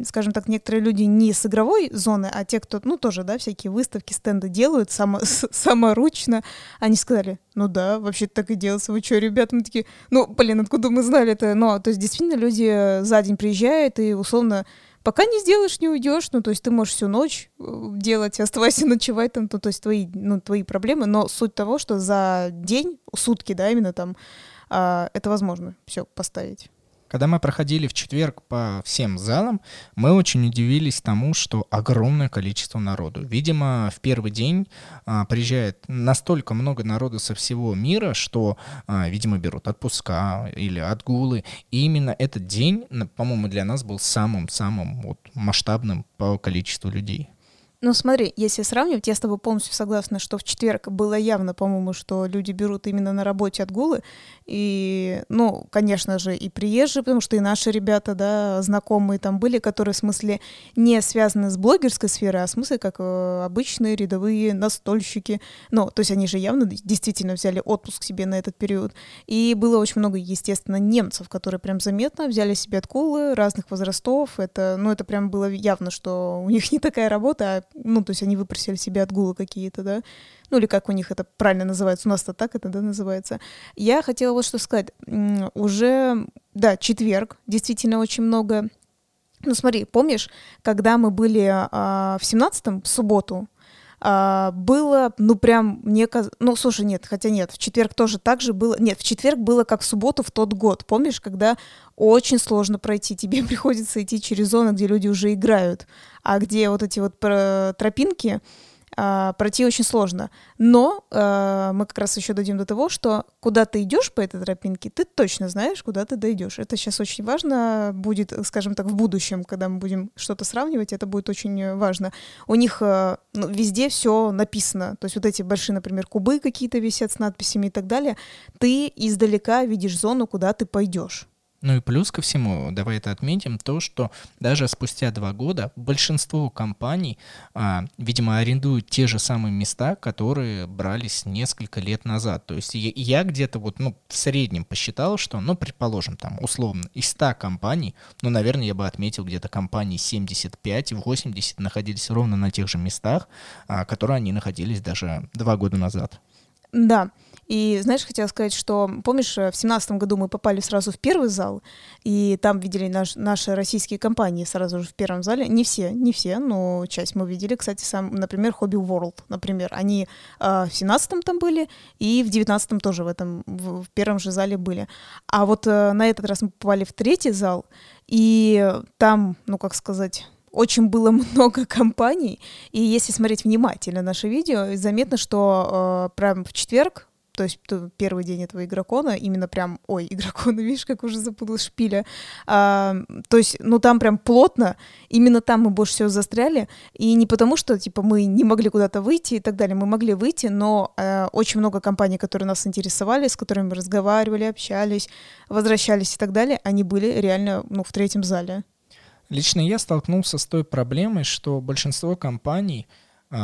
скажем так, некоторые люди не с игровой зоны, а те, кто, ну, тоже, да, всякие выставки, стенды делают само, саморучно, они сказали, ну да, вообще так и делается, вы что, ребята, мы такие, ну, блин, откуда мы знали это? Ну, то есть действительно люди за день приезжают и условно пока не сделаешь, не уйдешь. Ну, то есть ты можешь всю ночь э, делать, <laughs> оставайся ночевать там, ну, то есть твои, ну, твои проблемы. Но суть того, что за день, сутки, да, именно там, а, это возможно все поставить. Когда мы проходили в четверг по всем залам, мы очень удивились тому, что огромное количество народу. Видимо, в первый день а, приезжает настолько много народу со всего мира, что, а, видимо, берут отпуска или отгулы. И именно этот день, по-моему, для нас был самым-самым вот, масштабным по количеству людей. Ну смотри, если сравнивать, я с тобой полностью согласна, что в четверг было явно, по-моему, что люди берут именно на работе отгулы. И, ну, конечно же, и приезжие, потому что и наши ребята, да, знакомые там были, которые, в смысле, не связаны с блогерской сферой, а в смысле, как э, обычные рядовые настольщики. Ну, то есть они же явно действительно взяли отпуск себе на этот период. И было очень много, естественно, немцев, которые прям заметно взяли себе отгулы разных возрастов. Это, ну, это прям было явно, что у них <laughs> не такая работа, а ну, то есть они выпросили себе отгулы какие-то, да, ну или как у них это правильно называется, у нас-то так это, да, называется. Я хотела вот что сказать, уже, да, четверг, действительно очень много ну смотри, помнишь, когда мы были а, в семнадцатом, в субботу, а, было, ну прям, мне казалось, ну слушай, нет, хотя нет, в четверг тоже так же было, нет, в четверг было как в субботу в тот год, помнишь, когда очень сложно пройти, тебе <laughs> приходится идти через зоны, где люди уже играют, а где вот эти вот тропинки, а, пройти очень сложно. Но а, мы как раз еще дойдем до того, что куда ты идешь по этой тропинке, ты точно знаешь, куда ты дойдешь. Это сейчас очень важно будет, скажем так, в будущем, когда мы будем что-то сравнивать, это будет очень важно. У них а, ну, везде все написано. То есть вот эти большие, например, кубы какие-то висят с надписями и так далее. Ты издалека видишь зону, куда ты пойдешь. Ну и плюс ко всему, давай это отметим, то, что даже спустя два года большинство компаний, а, видимо, арендуют те же самые места, которые брались несколько лет назад. То есть я, я где-то вот, ну, в среднем посчитал, что, ну, предположим, там, условно, из 100 компаний, ну, наверное, я бы отметил где-то компании 75-80 находились ровно на тех же местах, а, которые они находились даже два года назад. Да, И знаешь, хотела сказать, что, помнишь, в семнадцатом году мы попали сразу в первый зал, и там видели наш, наши российские компании сразу же в первом зале. Не все, не все, но часть мы видели. Кстати, сам, например, Hobby World, например. Они э, в семнадцатом там были, и в девятнадцатом тоже в этом, в, в первом же зале были. А вот э, на этот раз мы попали в третий зал, и там, ну, как сказать очень было <laughs> много компаний, и если смотреть внимательно наше видео, заметно, что э, прям в четверг то есть первый день этого игрокона, именно прям, ой, <laughs> игрокона, видишь, как уже запутал шпиля, а, то есть, ну там прям плотно, именно там мы больше всего застряли, и не потому, что, типа, мы не могли куда-то выйти и так далее, мы могли выйти, но а, очень много компаний, которые нас интересовали, с которыми мы разговаривали, общались, возвращались и так далее, они были реально, ну, в третьем зале. Лично я столкнулся с той проблемой, что большинство компаний —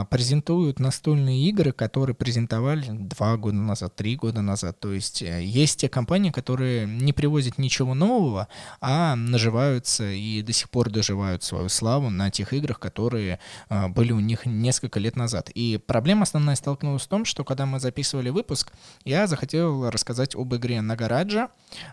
презентуют настольные игры, которые презентовали два года назад, три года назад. То есть э, есть те компании, которые не привозят ничего нового, а наживаются и до сих пор доживают свою славу на тех играх, которые а, были у них несколько лет назад. И проблема основная столкнулась в том, что когда мы записывали выпуск, я захотел рассказать об игре Нагараджа.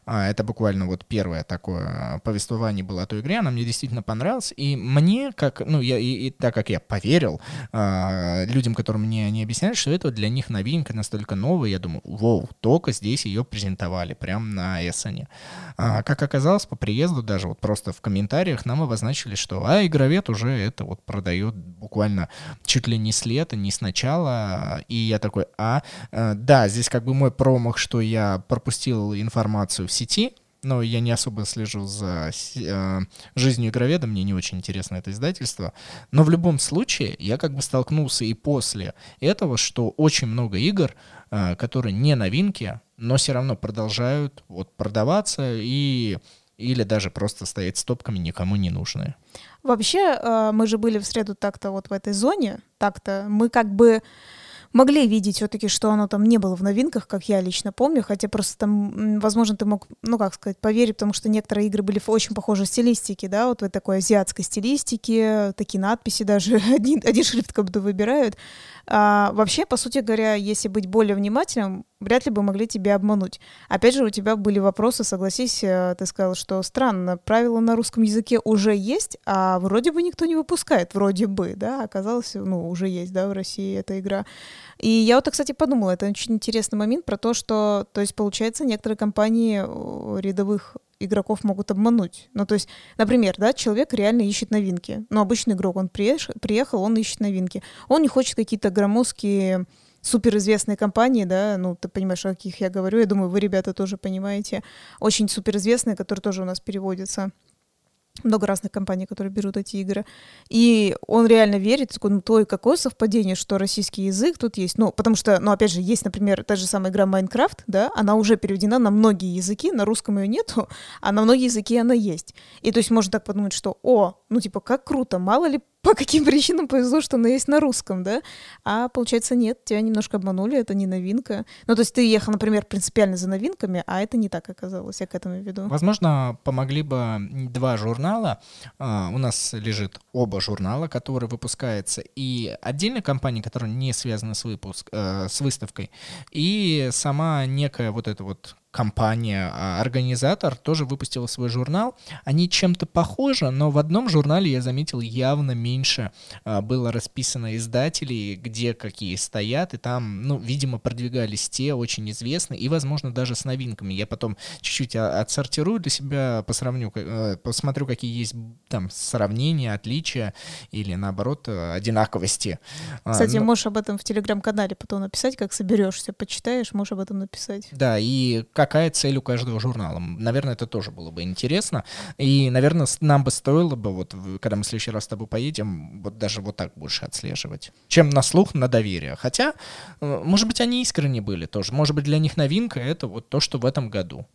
Это буквально вот первое такое повествование было о той игре, она мне действительно понравилась. И мне, как, ну, я, и, и так как я поверил, а, людям, которым мне они объясняли, что это для них новинка настолько новая, я думаю, вау, только здесь ее презентовали, прям на Эссене. А, как оказалось, по приезду даже вот просто в комментариях нам обозначили, что а, игровед уже это вот продает буквально чуть ли не с лета, не с начала, и я такой, а, э, да, здесь как бы мой промах, что я пропустил информацию в сети, но я не особо слежу за э, жизнью игроведа, мне не очень интересно это издательство. Но в любом случае я как бы столкнулся и после этого, что очень много игр, э, которые не новинки, но все равно продолжают вот продаваться и или даже просто стоять стопками никому не нужные. Вообще, э, мы же были в среду так-то вот в этой зоне, так-то мы как бы могли видеть все-таки, что оно там не было в новинках, как я лично помню, хотя просто там, возможно, ты мог, ну как сказать, поверить, потому что некоторые игры были очень похожей стилистике, да, вот в такой азиатской стилистике, такие надписи даже, <laughs> один, один шрифт как будто выбирают. А, вообще, по сути говоря, если быть более внимательным, вряд ли бы могли тебя обмануть. Опять же, у тебя были вопросы, согласись, э, ты сказал, что странно, правила на русском языке уже есть, а вроде бы никто не выпускает, вроде бы, да, оказалось, ну, уже есть, да, в России эта игра. И я вот, кстати, подумала, это очень интересный момент про то, что, то есть, получается, некоторые компании рядовых игроков могут обмануть. Ну, то есть, например, да, человек реально ищет новинки. Ну, обычный игрок, он приехал он ищет новинки. Он не хочет какие-то громоздкие суперизвестные компании, да, ну, ты понимаешь, о каких я говорю, я думаю, вы, ребята, тоже понимаете, очень суперизвестные, которые тоже у нас переводятся много разных компаний, которые берут эти игры. И он реально верит, ну, то и какое совпадение, что российский язык тут есть. Ну, потому что, ну, опять же, есть, например, та же самая игра Майнкрафт, да, она уже переведена на многие языки, на русском ее нету, а на многие языки она есть. И то есть можно так подумать, что, о, ну, типа, как круто, мало ли по каким <laughs> причинам повезло, что она есть на русском, да? А получается нет, тебя немножко обманули, это не новинка. Ну, то есть ты ехал, например, принципиально за новинками, а это не так оказалось, я к этому веду. Возможно, помогли бы два журнала. Uh, у нас лежит оба журнала, которые выпускаются, и отдельная компания, которая не связана с, выпуск, uh, с выставкой, и сама некая вот эта вот компания, а, организатор тоже выпустила свой журнал. Они чем-то похожи, но в одном журнале я заметил явно меньше а, было расписано издателей, где какие стоят, и там, ну, видимо, продвигались те очень известные, и, возможно, даже с новинками. Я потом чуть-чуть а, отсортирую для себя, посравню, э, посмотрю, какие есть там сравнения, отличия или, наоборот, одинаковости. Кстати, но... можешь об этом в телеграм-канале потом написать, как соберешься, почитаешь, можешь об этом написать. Да, и какая цель у каждого журнала. Наверное, это тоже было бы интересно. И, наверное, нам бы стоило бы, вот, когда мы в следующий раз с тобой поедем, вот даже вот так больше отслеживать. Чем на слух, на доверие. Хотя, э, может быть, они искренне были тоже. Может быть, для них новинка — это вот то, что в этом году.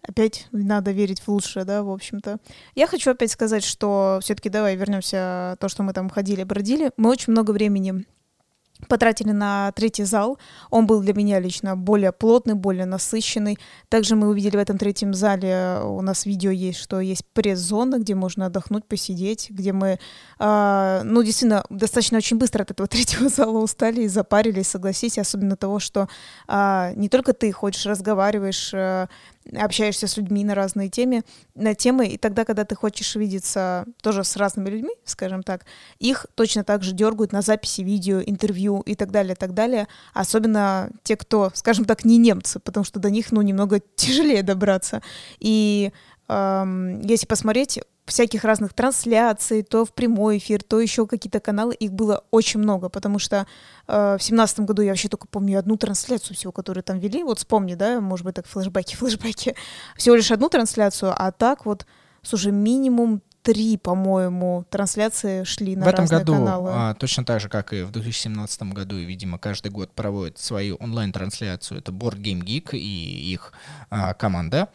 Опять надо верить в лучшее, да, в общем-то. Я хочу опять сказать, что все-таки давай вернемся то, что мы там ходили, бродили. Мы очень много времени потратили на третий зал. Он был для меня лично более плотный, более насыщенный. Также мы увидели в этом третьем зале, у нас видео есть, что есть пресс-зона, где можно отдохнуть, посидеть, где мы, э, ну, действительно, достаточно очень быстро от этого <laughs> третьего зала устали и запарились, согласись, особенно того, что э, не только ты ходишь, разговариваешь, э, общаешься с людьми на разные темы, на темы, и тогда, когда ты хочешь видеться тоже с разными людьми, скажем так, их точно так же дергают на записи видео, интервью и так далее, так далее. Особенно те, кто, скажем так, не немцы, потому что до них, ну, немного <laughs> тяжелее добраться. И эм, если посмотреть, всяких разных трансляций, то в прямой эфир, то еще какие-то каналы, их было очень много, потому что э, в семнадцатом году я вообще только помню одну трансляцию всего, которую там вели, вот вспомни, да, может быть, так флешбеки, <laughs> флешбеки, всего лишь одну трансляцию, а так вот, слушай, минимум три, по-моему, трансляции шли на В этом году, каналы. а, точно так же, как и в 2017 году, и, видимо, каждый год проводит свою онлайн-трансляцию. Это Board Game Geek и их а, команда.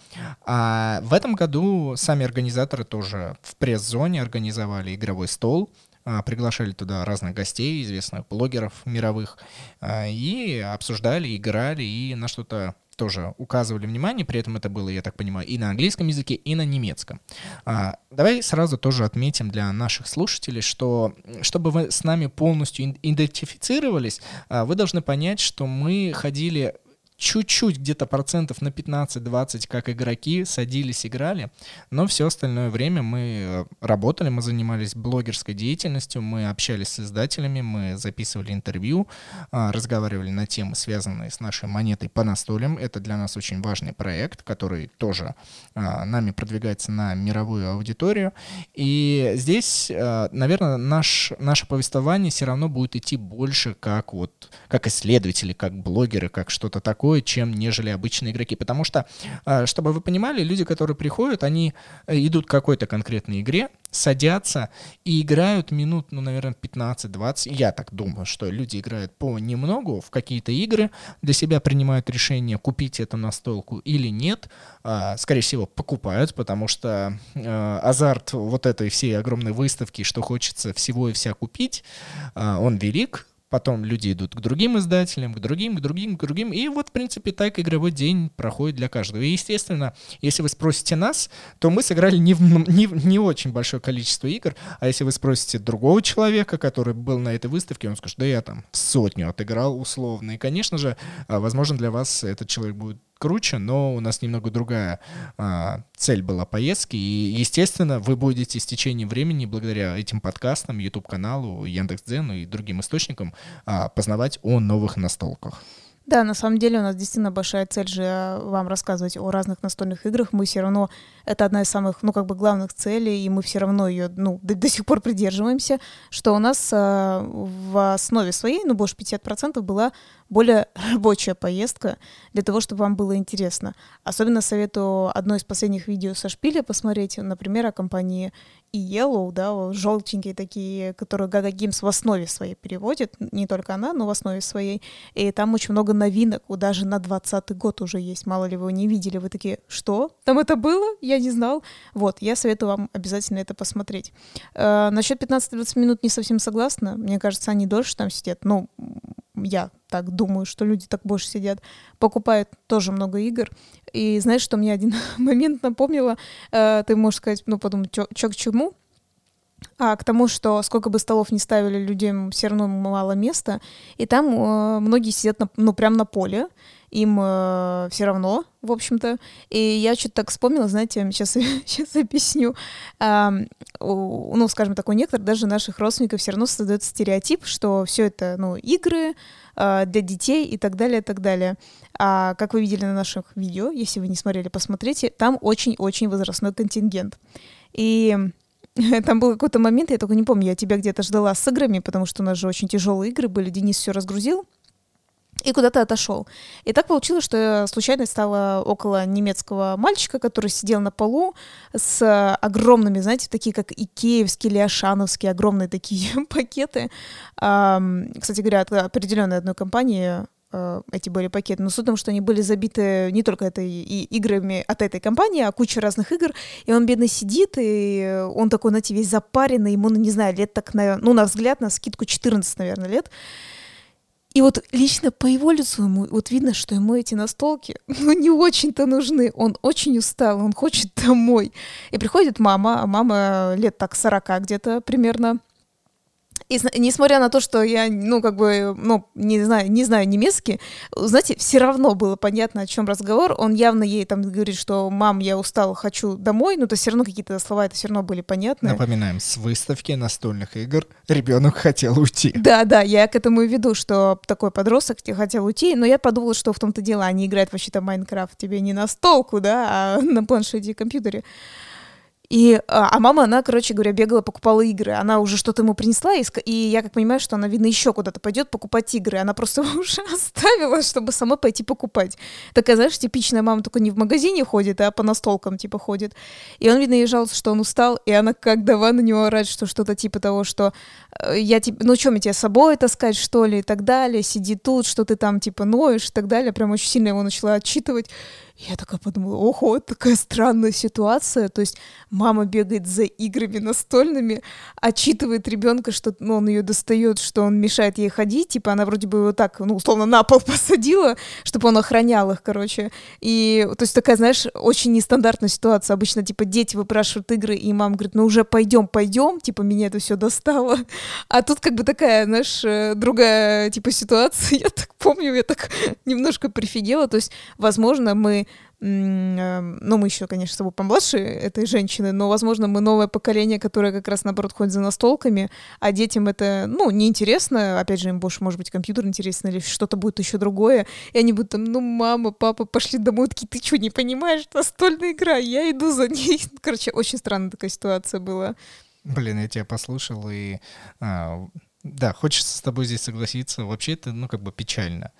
А в этом году сами организаторы тоже в пресс-зоне организовали игровой стол, а, приглашали туда разных гостей, известных блогеров мировых, а, и обсуждали, играли и на что-то тоже указывали внимание, при этом это было, я так понимаю, и на английском языке, и на немецком. А, давай сразу тоже отметим для наших слушателей, что чтобы вы с нами полностью идентифицировались, а, вы должны понять, что мы ходили чуть-чуть, где-то процентов на 15-20, как игроки, садились, играли, но все остальное время мы э, работали, мы занимались блогерской деятельностью, мы общались с издателями, мы записывали интервью, а, разговаривали на темы, связанные с нашей монетой по настолям. Это для нас очень важный проект, который тоже а, нами продвигается на мировую аудиторию. И здесь, а, наверное, наш, наше повествование все равно будет идти больше как вот как исследователи, как блогеры, как что-то такое, такое, чем нежели обычные игроки. Потому что, а, чтобы вы понимали, люди, которые приходят, они э, идут к какой-то конкретной игре, садятся и играют минут, ну, наверное, 15-20. Я так думаю, что люди играют по немногу в какие-то игры, для себя принимают решение, купить эту настолку или нет. А, скорее всего, покупают, потому что э, азарт вот этой всей огромной выставки, что хочется всего и вся купить, а, он велик, Потом люди идут к другим издателям, к другим, к другим, к другим. И вот, в принципе, так игровой день проходит для каждого. И, естественно, если вы спросите нас, то мы сыграли не, в, не, не очень большое количество игр. А если вы спросите другого человека, который был на этой выставке, он скажет, да я там сотню отыграл условно. И, конечно же, а, возможно, для вас этот человек будет круче, но у нас немного другая а, цель была поездки. И, естественно, вы будете с течением времени, благодаря этим подкастам, YouTube-каналу, Яндекс.Дзену и другим источникам, а, познавать о новых настолках. Да, на самом деле у нас действительно большая цель же э, вам рассказывать о разных настольных играх. Мы все равно, это одна из самых, ну, как бы главных целей, и мы все равно ее, ну, до, до сих пор придерживаемся, что у нас э, в основе своей, ну, больше 50% была более <laughs> рабочая поездка для того, чтобы вам было интересно. Особенно советую одно из последних видео со шпиля посмотреть, например, о компании Yellow, да, желтенькие такие, которые Gaga Games в основе своей переводит, не только она, но в основе своей, и там очень много новинок, даже на 20 год уже есть, мало ли вы не видели, вы такие, что? Там это было? Я не знал. Вот, я советую вам обязательно это посмотреть. Э, насчет 15-20 минут не совсем согласна, мне кажется, они дольше там сидят, ну, я так думаю, что люди так больше сидят, покупают тоже много игр. И знаешь, что мне один <laughs> момент напомнило? Э, ты можешь сказать, ну, подумать, что к чему? а к тому, что сколько бы столов не ставили, людям все равно мало места, и там э, многие сидят, на, ну, прям на поле, им э, все равно, в общем-то. И я что-то так вспомнила, знаете, <laughs> сейчас, сейчас объясню. Э, ну, скажем так, у некоторых даже наших родственников все равно создается стереотип, что все это, ну, игры э, для детей и так далее, и так далее. А как вы видели на наших видео, если вы не смотрели, посмотрите, там очень-очень возрастной контингент. И <laughs> там был какой-то момент, я только не помню, я тебя где-то ждала с играми, потому что у нас же очень тяжелые игры были, Денис все разгрузил, и куда-то отошел. И так получилось, что я случайно стала около немецкого мальчика, который сидел на полу с огромными, знаете, такие как икеевские или ашановские, огромные такие <laughs> пакеты. Кстати говоря, от определенной одной компании э, эти были пакеты, но суть в том, что они были забиты не только этой и играми от этой компании, а куча разных игр, и он бедный сидит, и он такой, знаете, весь запаренный, ему, ну, не знаю, лет так, на, ну, на взгляд, на скидку 14, наверное, лет, И вот лично по его лицу ему вот видно, что ему эти настолки <laughs> ну, не очень-то нужны. Он очень устал, он хочет домой. И приходит мама, а мама лет так 40 где-то примерно, и несмотря на то, что я, ну, как бы, ну, не знаю, не знаю немецкий, знаете, все равно было понятно, о чем разговор. Он явно ей там говорит, что «мам, я устал, хочу домой», ну, то все равно какие-то слова это все равно были понятны. Напоминаем, с выставки настольных игр ребенок хотел уйти. Да, да, я к этому и веду, что такой подросток хотел уйти, но я подумала, что в том-то дело, они играют вообще-то Майнкрафт тебе не на столку, да, а <laughs> на планшете и компьютере. И, а, а мама, она, короче говоря, бегала, покупала игры. Она уже что-то ему принесла, и, и я как понимаю, что она, видно, еще куда-то пойдет покупать игры. Она просто <laughs> уже оставила, чтобы сама пойти покупать. Такая, знаешь, типичная мама только не в магазине ходит, а по настолкам, типа, ходит. И он, видно, ей жаловался, что он устал, и она как давай на него орать, что что-то типа того, что э, я, типа, ну что, мне тебя с собой таскать, что ли, и так далее, сиди тут, что ты там, типа, ноешь, и так далее. Прям очень сильно его начала отчитывать. Я такая подумала, ого, такая странная ситуация. То есть мама бегает за играми настольными, отчитывает ребенка, что ну, он ее достает, что он мешает ей ходить. Типа она вроде бы его так, ну, условно, на пол <laughs> посадила, чтобы он охранял их, короче. И, то есть такая, знаешь, очень нестандартная ситуация. Обычно, типа, дети выпрашивают игры, и мама говорит, ну уже пойдем, пойдем, типа, меня это все достало. <laughs> А тут как бы такая, знаешь, э, другая, типа, ситуация. <laughs> Я так помню, я так немножко прифигела. То есть, возможно, мы ну, мы еще, конечно, с тобой помладше этой женщины, но, возможно, мы новое поколение, которое как раз, наоборот, ходит за настолками, а детям это, ну, неинтересно, опять же, им больше, может быть, компьютер интересно или что-то будет еще другое, и они будут там, ну, мама, папа, пошли домой, такие, ты что, не понимаешь, настольная игра, я иду за ней. Короче, очень странная такая ситуация была. Блин, я тебя послушал, и а, да, хочется с тобой здесь согласиться. Вообще это, ну, как бы печально.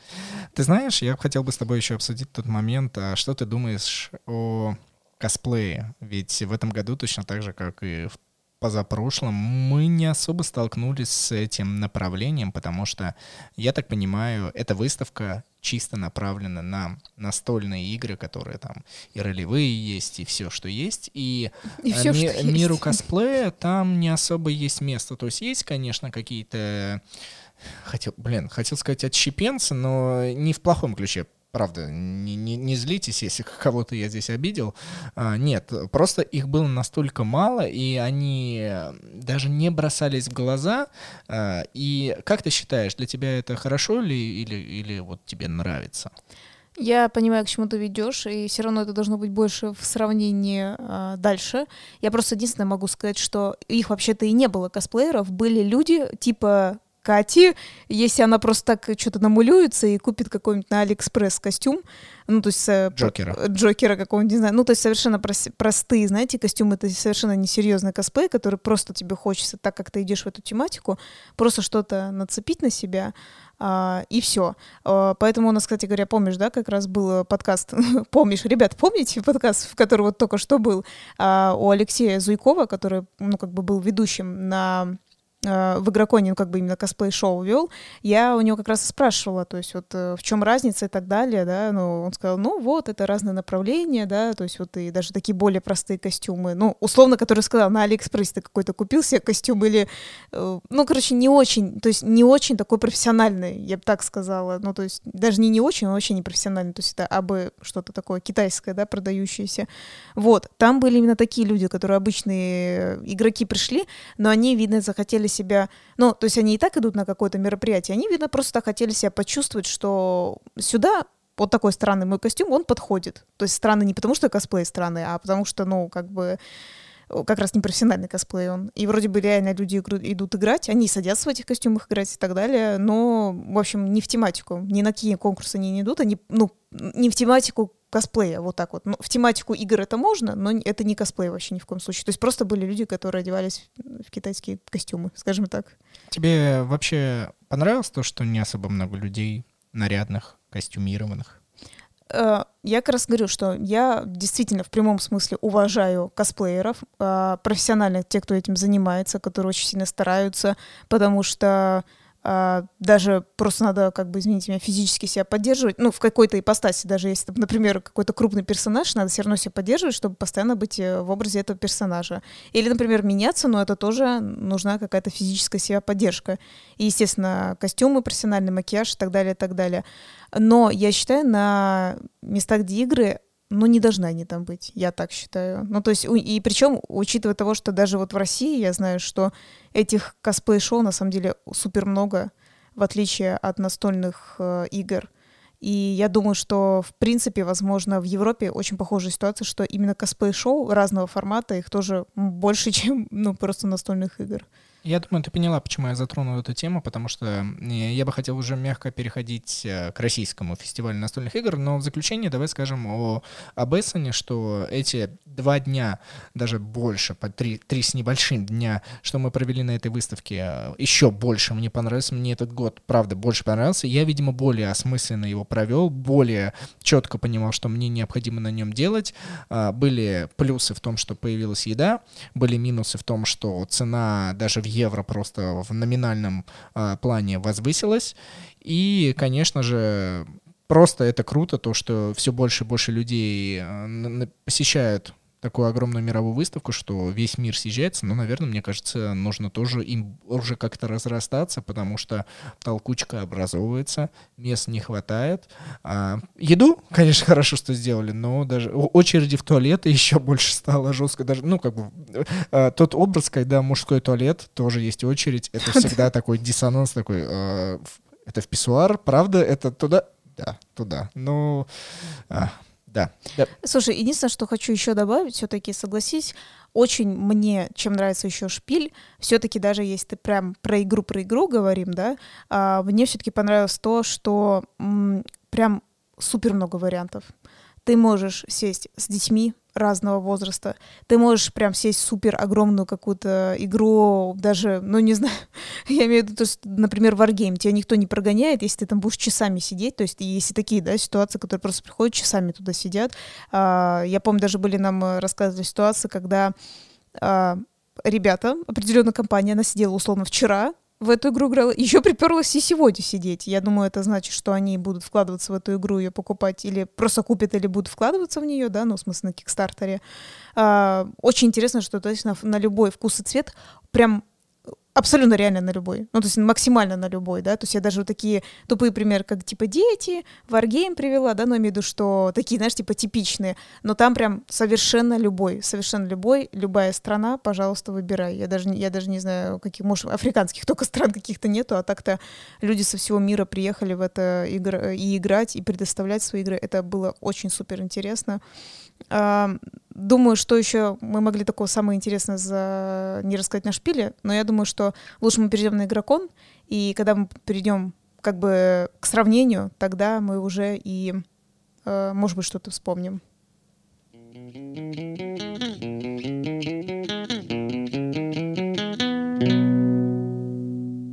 Ты знаешь, я хотел бы с тобой еще обсудить тот момент, а что ты думаешь о косплее? Ведь в этом году точно так же, как и в позапрошлом мы не особо столкнулись с этим направлением, потому что, я так понимаю, эта выставка чисто направлена на настольные игры, которые там и ролевые есть, и все, что есть. И, и все, ми- что миру есть. косплея там не особо есть место. То есть есть, конечно, какие-то хотел, блин, хотел сказать отщепенцы, но не в плохом ключе правда, не, не, не злитесь, если <laughs> кого-то я здесь обидел. А, нет, просто их было настолько мало, и они даже не бросались в глаза. А, и как ты считаешь, для тебя это хорошо ли или, или вот тебе нравится? Я понимаю, к чему ты ведешь, и все равно это должно быть больше в сравнении э, дальше. Я просто единственное могу сказать, что их вообще-то и не было косплееров, были люди типа Кати, если она просто так что-то намулюется и купит какой-нибудь на Алиэкспресс костюм, ну, то есть... Э, Джокера. Джокера какого-нибудь, не знаю, ну, то есть совершенно прос- простые, знаете, костюмы, это совершенно несерьезный косплей, который просто тебе хочется, так как ты идешь в эту тематику, просто что-то нацепить на себя, а, и все. А, поэтому у нас, кстати говоря, помнишь, да, как раз был подкаст, <laughs> помнишь, ребят, помните подкаст, в который вот только что был, а, у Алексея Зуйкова, который, ну, как бы был ведущим на в Игроконе, ну, как бы именно косплей-шоу вел, я у него как раз и спрашивала, то есть вот э, в чем разница и так далее, да, ну, он сказал, ну, вот, это разные направления, да, то есть вот и даже такие более простые костюмы, ну, условно, который сказал, на Алиэкспрессе ты какой-то купил себе костюм или, э, ну, короче, не очень, то есть не очень такой профессиональный, я бы так сказала, ну, то есть даже не не очень, а вообще не профессиональный, то есть это абы что-то такое китайское, да, продающееся, вот, там были именно такие люди, которые обычные игроки пришли, но они, видно, захотели хотели себя, ну, то есть они и так идут на какое-то мероприятие, они, видно, просто хотели себя почувствовать, что сюда вот такой странный мой костюм, он подходит. То есть странный не потому, что косплей странный, а потому что, ну, как бы как раз непрофессиональный косплей он. И вроде бы реально люди идут играть, они садятся в этих костюмах играть и так далее, но, в общем, не в тематику, ни на какие конкурсы они не идут, они, ну, не в тематику косплея, вот так вот. Ну, в тематику игр это можно, но это не косплей вообще ни в коем случае. То есть просто были люди, которые одевались в китайские костюмы, скажем так. Тебе вообще понравилось то, что не особо много людей нарядных, костюмированных? Э, я как раз говорю, что я действительно в прямом смысле уважаю косплееров, э, профессиональных, те, кто этим занимается, которые очень сильно стараются, потому что а, даже просто надо, как бы, извините меня, физически себя поддерживать, ну, в какой-то ипостаси, даже если, например, какой-то крупный персонаж, надо все равно себя поддерживать, чтобы постоянно быть э, в образе этого персонажа. Или, например, меняться, но это тоже нужна какая-то физическая себя поддержка. И, естественно, костюмы, профессиональный макияж и так далее, и так далее. Но я считаю, на местах, где игры, ну, не должны они там быть, я так считаю. Ну, то есть, и причем, учитывая того, что даже вот в России я знаю, что этих косплей-шоу на самом деле супер много, в отличие от настольных э, игр. И я думаю, что, в принципе, возможно, в Европе очень похожая ситуация, что именно косплей-шоу разного формата, их тоже больше, <laughs> чем, ну, просто настольных игр. Я думаю, ты поняла, почему я затронул эту тему, потому что я бы хотел уже мягко переходить э, к российскому фестивалю настольных игр, но в заключение давай скажем о, об Эссене, что эти два дня, даже больше, по три, три с небольшим дня, что мы провели на этой выставке, э, еще больше мне понравился. Мне этот год, правда, больше понравился. Я, видимо, более осмысленно его провел, более четко понимал, что мне необходимо на нем делать. Были плюсы в том, что появилась еда, были минусы в том, что цена даже в евро просто в номинальном э, плане возвысилась. И, конечно же, просто это круто, то, что все больше и больше людей э, посещают такую огромную мировую выставку, что весь мир съезжается, но, наверное, мне кажется, нужно тоже им уже как-то разрастаться, потому что толкучка образовывается, мест не хватает. А, еду, конечно, <laughs> хорошо, что сделали, но даже очереди в туалеты <laughs> еще больше стало жестко. Даже, ну, как бы, а, тот образ, когда мужской туалет, тоже есть очередь, это <laughs> всегда такой диссонанс, такой, а, это в писсуар, правда, это туда? Да, туда. Ну, а, да. да. Слушай, единственное, что хочу еще добавить, все-таки согласись, очень мне, чем нравится еще шпиль, все-таки даже если ты прям про игру про игру говорим, да, а, мне все-таки понравилось то, что м, прям супер много вариантов. Ты можешь сесть с детьми, разного возраста. Ты можешь прям сесть супер огромную какую-то игру, даже, ну не знаю, <laughs> я имею в виду, то есть, например, Wargame, тебя никто не прогоняет, если ты там будешь часами сидеть, то есть если такие, да, ситуации, которые просто приходят, часами туда сидят. А, я помню, даже были нам э, рассказывали ситуации, когда а, ребята, определенная компания, она сидела условно вчера, в эту игру играла, еще приперлась и сегодня сидеть. Я думаю, это значит, что они будут вкладываться в эту игру, ее покупать, или просто купят, или будут вкладываться в нее, да, ну, в смысле, на Кикстартере. А, очень интересно, что, то есть, на, на любой вкус и цвет прям абсолютно реально на любой. Ну, то есть максимально на любой, да. То есть я даже вот такие тупые примеры, как типа дети, Wargame привела, да, но имею в виду, что такие, знаешь, типа типичные. Но там прям совершенно любой, совершенно любой, любая страна, пожалуйста, выбирай. Я даже, я даже не знаю, каких, может, африканских только стран каких-то нету, а так-то люди со всего мира приехали в это игр и играть, и предоставлять свои игры. Это было очень супер интересно. Думаю, что еще мы могли такого самого интересного за... не рассказать на шпиле, но я думаю, что лучше мы перейдем на игрокон, и когда мы перейдем как бы к сравнению, тогда мы уже и, э, может быть, что-то вспомним.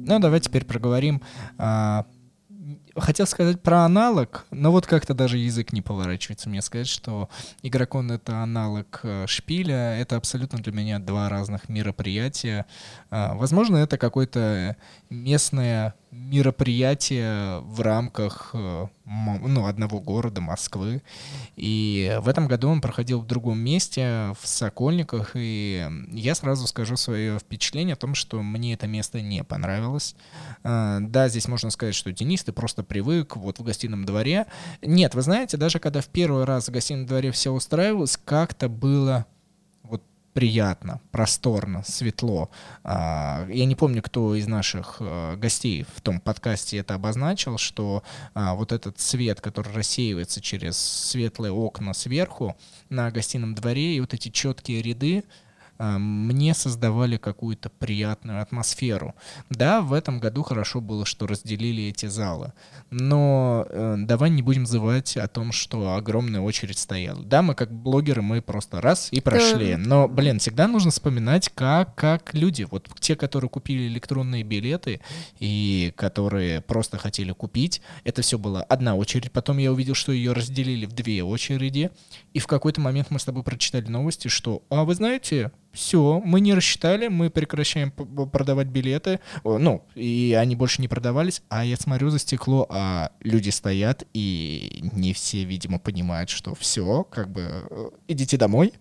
Ну, давай теперь проговорим а, хотел сказать про аналог, но вот как-то даже язык не поворачивается мне сказать, что игрокон — это аналог э, шпиля. Это абсолютно для меня два разных мероприятия. А, возможно, это какое-то местное мероприятие в рамках э, ну, одного города, Москвы. И в этом году он проходил в другом месте, в Сокольниках, и я сразу скажу свое впечатление о том, что мне это место не понравилось. А, да, здесь можно сказать, что Денис, ты просто привык вот в гостином дворе. Нет, вы знаете, даже когда в первый раз в гостином дворе все устраивалось, как-то было приятно, просторно, светло. А, я не помню, кто из наших э, гостей в том подкасте это обозначил, что а, вот этот свет, который рассеивается через светлые окна сверху на гостином дворе, и вот эти четкие ряды, мне создавали какую-то приятную атмосферу. Да, в этом году хорошо было, что разделили эти залы, но э, давай не будем забывать о том, что огромная очередь стояла. Да, мы как блогеры, мы просто раз и прошли, но, блин, всегда нужно вспоминать, как, как люди, вот те, которые купили электронные билеты и которые просто хотели купить, это все была одна очередь, потом я увидел, что ее разделили в две очереди, и в какой-то момент мы с тобой прочитали новости, что, а вы знаете, все, мы не рассчитали, мы прекращаем продавать билеты, ну, и они больше не продавались, а я смотрю за стекло, а люди стоят, и не все, видимо, понимают, что все, как бы, э, идите домой.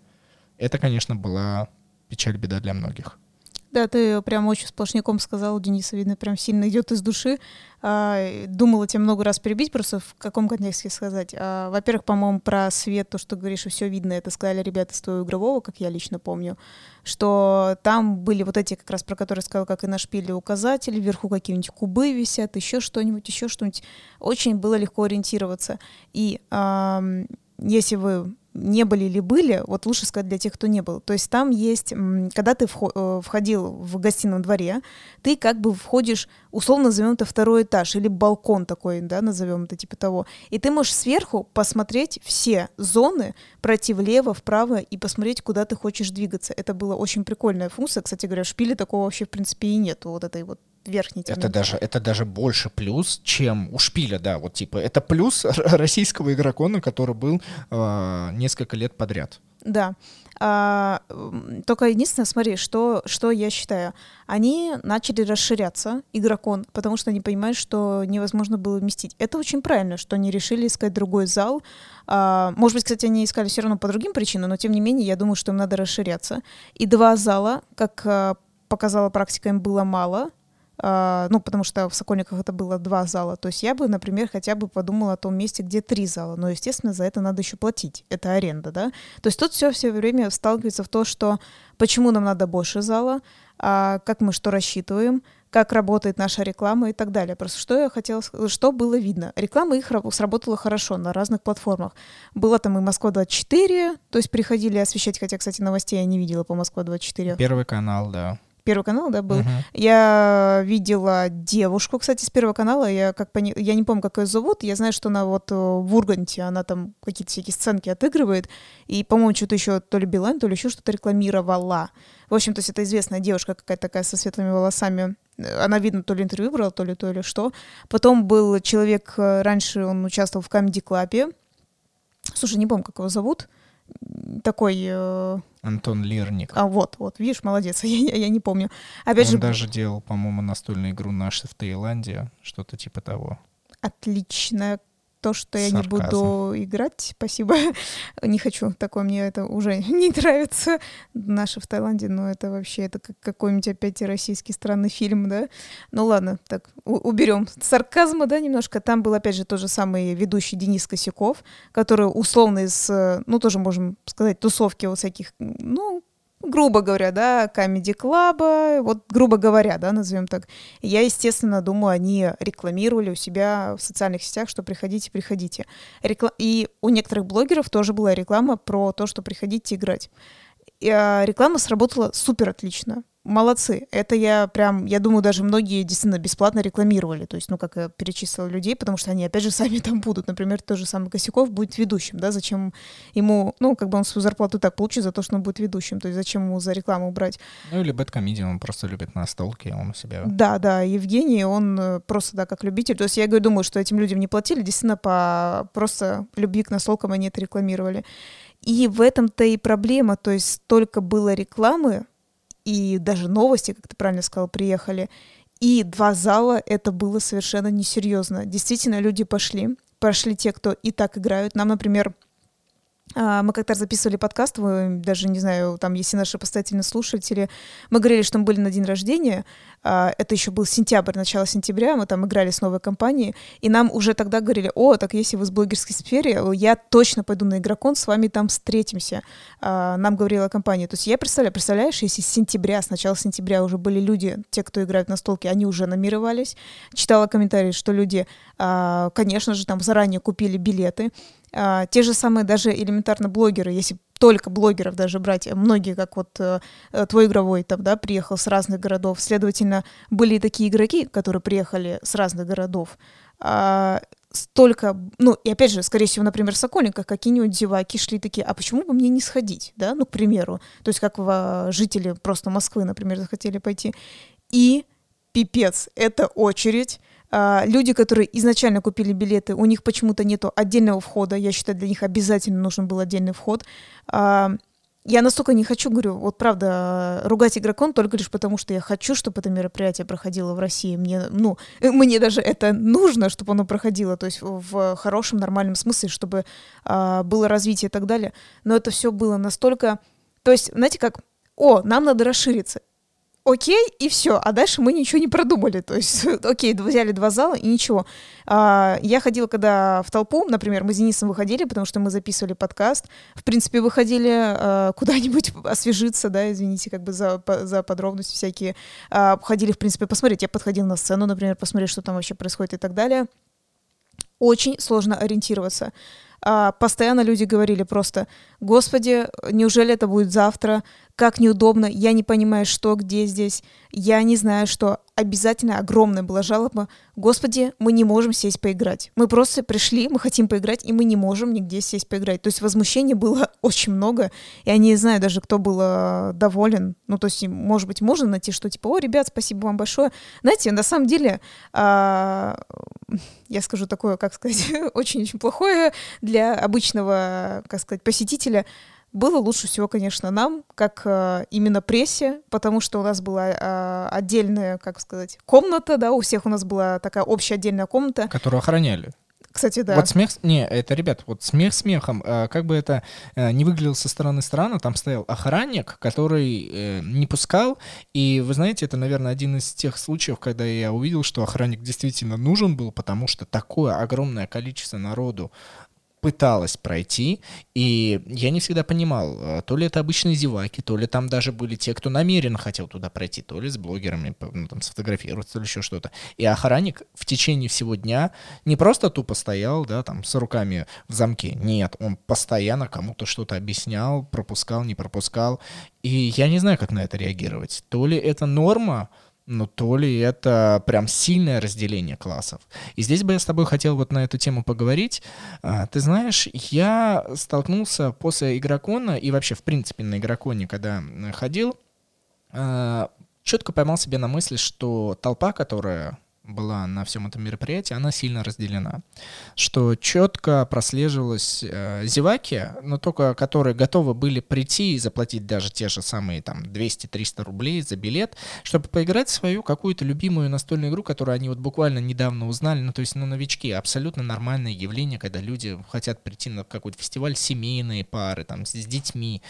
Это, конечно, была печаль, беда для многих. Да, ты прям очень сплошняком сказал, Дениса, видно, прям сильно идет из души. А, думала тебя много раз перебить, просто в каком контексте сказать. А, во-первых, по-моему, про свет, то, что говоришь, и все видно, это сказали ребята из твоего игрового, как я лично помню, что там были вот эти, как раз про которые сказал, как и на шпиле указатели, вверху какие-нибудь кубы висят, еще что-нибудь, еще что-нибудь. Очень было легко ориентироваться. И если вы не были или были, вот лучше сказать для тех, кто не был. То есть там есть, когда ты э, входил в гостином дворе, ты как бы входишь, условно назовем это второй этаж или балкон такой, да, назовем это типа того. И ты можешь сверху посмотреть все зоны, пройти влево, вправо и посмотреть, куда ты хочешь двигаться. Это была очень прикольная функция. Кстати говоря, в шпиле такого вообще в принципе и нет, вот этой вот верхний термин. Это даже, это даже больше плюс, чем у Шпиля, да, вот типа, это плюс <laughs> российского игрокона, который был э, несколько лет подряд. Да. А, только единственное, смотри, что, что я считаю. Они начали расширяться, игрокон, потому что они понимают, что невозможно было вместить. Это очень правильно, что они решили искать другой зал. А, может быть, кстати, они искали все равно по другим причинам, но тем не менее, я думаю, что им надо расширяться. И два зала, как а, показала практика, им было мало — ну, потому что в Сокольниках это было два зала. То есть я бы, например, хотя бы подумала о том месте, где три зала. Но, естественно, за это надо еще платить. Это аренда, да? То есть тут все все время сталкивается в то, что почему нам надо больше зала, а как мы что рассчитываем, как работает наша реклама и так далее. Просто что я хотела что было видно. Реклама их сработала хорошо на разных платформах. Было там и Москва-24, то есть приходили освещать, хотя, кстати, новостей я не видела по Москва-24. Первый канал, да. Первый канал, да, был. Uh-huh. Я видела девушку, кстати, с Первого канала. Я как пони... я не помню, как ее зовут. Я знаю, что она вот э, в Урганте, она там какие-то всякие сценки отыгрывает. И, по-моему, что-то еще то ли Билайн, то ли еще что-то рекламировала. В общем, то есть это известная девушка какая-то такая со светлыми волосами. Она, видно, то ли интервью брала, то ли то, или что. Потом был человек, э, раньше он участвовал в Comedy Club. Слушай, не помню, как его зовут такой... Антон Лирник. А вот, вот, видишь, молодец, <laughs> я, я, я не помню. Опять Он же... даже делал, по-моему, настольную игру «Наши в Таиланде», что-то типа того. Отлично то, что я не буду играть, спасибо. <laughs> не хочу, такое мне это уже <laughs> не нравится. Наши в Таиланде, но это вообще, это как какой-нибудь опять российский странный фильм, да? Ну ладно, так, уберем сарказма, да, немножко. Там был, опять же, тот же самый ведущий Денис Косяков, который условно из, ну, тоже можем сказать, тусовки вот всяких, ну, грубо говоря, да, комедий клаба, вот грубо говоря, да, назовем так. Я, естественно, думаю, они рекламировали у себя в социальных сетях, что приходите, приходите. Рекла... И у некоторых блогеров тоже была реклама про то, что приходите играть. И, а, реклама сработала супер отлично молодцы. Это я прям, я думаю, даже многие действительно бесплатно рекламировали. То есть, ну, как я перечислила людей, потому что они, опять же, <laughs> сами там будут. Например, тот же самый Косяков будет ведущим, да, зачем ему, ну, как бы он свою зарплату так получит за то, что он будет ведущим. То есть, зачем ему за рекламу брать? Ну, или бэткомедиан, он просто любит настолки, он у себя... Да, да, Евгений, он э, просто, да, как любитель. То есть, я говорю, думаю, что этим людям не платили, действительно, по просто любви к настолкам они это рекламировали. И в этом-то и проблема, то есть столько было рекламы, и даже новости, как ты правильно сказал, приехали. И два зала это было совершенно несерьезно. Действительно, люди пошли. Пошли те, кто и так играют. Нам, например, мы как-то записывали подкаст, вы даже, не знаю, там, если наши постоянные слушатели, мы говорили, что мы были на день рождения, а, это еще был сентябрь, начало сентября, мы там играли с новой компанией, и нам уже тогда говорили, о, так если вы с блогерской сфере, я точно пойду на Игрокон, с вами там встретимся, а, нам говорила компания. То есть я представляю, представляешь, если с сентября, с начала сентября уже были люди, те, кто играют на столке, они уже намировались, читала комментарии, что люди, конечно же, там заранее купили билеты, а, те же самые даже элементарно блогеры, если только блогеров даже брать, многие, как вот э, э, твой игровой там, да, приехал с разных городов, следовательно, были такие игроки, которые приехали с разных городов, а, столько, ну, и опять же, скорее всего, например, в Сокольниках какие-нибудь зеваки шли такие, а почему бы мне не сходить, да, ну, к примеру, то есть как в, жители просто Москвы, например, захотели пойти, и пипец, это очередь, люди, которые изначально купили билеты, у них почему-то нету отдельного входа. Я считаю, для них обязательно нужен был отдельный вход. А, я настолько не хочу, говорю, вот правда, ругать игрокон только лишь потому, что я хочу, чтобы это мероприятие проходило в России. Мне, ну, <laughs> мне даже это нужно, чтобы оно проходило, то есть в хорошем, нормальном смысле, чтобы а, было развитие и так далее. Но это все было настолько... То есть, знаете, как, о, нам надо расшириться окей, и все. А дальше мы ничего не продумали. То есть, <laughs> окей, взяли два зала и ничего. А, я ходила, когда в толпу, например, мы с Денисом выходили, потому что мы записывали подкаст. В принципе, выходили а, <laughs> куда-нибудь освежиться, да, извините, как бы за, по, за подробности всякие. А, ходили, в принципе, посмотреть. Я подходила на сцену, например, посмотреть, что там вообще происходит и так далее. Очень сложно ориентироваться а, постоянно люди говорили просто, господи, неужели это будет завтра, как неудобно, я не понимаю, что, где здесь, я не знаю, что. Обязательно огромная была жалоба, господи, мы не можем сесть поиграть. Мы просто пришли, мы хотим поиграть, и мы не можем нигде сесть поиграть. То есть возмущения было <laughs> очень много, я не знаю даже, кто был э, доволен. Ну, то есть, может быть, можно найти, что типа, о, ребят, спасибо вам большое. Знаете, на самом деле, а, я скажу такое, как сказать, <laughs> очень-очень плохое для обычного, как сказать, посетителя — было лучше всего, конечно, нам, как э, именно прессе, потому что у нас была э, отдельная, как сказать, комната, да, у всех у нас была такая общая отдельная комната. Которую охраняли. Кстати, да. Вот смех, не, это, ребят, вот смех смехом, э, как бы это э, не выглядело со стороны странно, там стоял охранник, который э, не пускал, и вы знаете, это, наверное, один из тех случаев, когда я увидел, что охранник действительно нужен был, потому что такое огромное количество народу пыталась пройти, и я не всегда понимал, э, то ли это обычные зеваки, то ли там даже были те, кто намеренно хотел туда пройти, то ли с блогерами, ну, там, сфотографироваться, то ли еще что-то. И охранник в течение всего дня не просто тупо стоял, да, там, с руками в замке, нет, он постоянно кому-то что-то объяснял, пропускал, не пропускал, и я не знаю, как на это реагировать. То ли это норма, ну, то ли это прям сильное разделение классов. И здесь бы я с тобой хотел вот на эту тему поговорить. А, ты знаешь, я столкнулся после игрокона и вообще, в принципе, на игроконе, когда ходил, а, четко поймал себе на мысли, что толпа, которая была на всем этом мероприятии, она сильно разделена. Что четко прослеживалось э, зеваки, но только которые готовы были прийти и заплатить даже те же самые там 200-300 рублей за билет, чтобы поиграть в свою какую-то любимую настольную игру, которую они вот буквально недавно узнали. Ну, то есть, ну, новички. Абсолютно нормальное явление, когда люди хотят прийти на какой-то фестиваль, семейные пары, там, с, с детьми.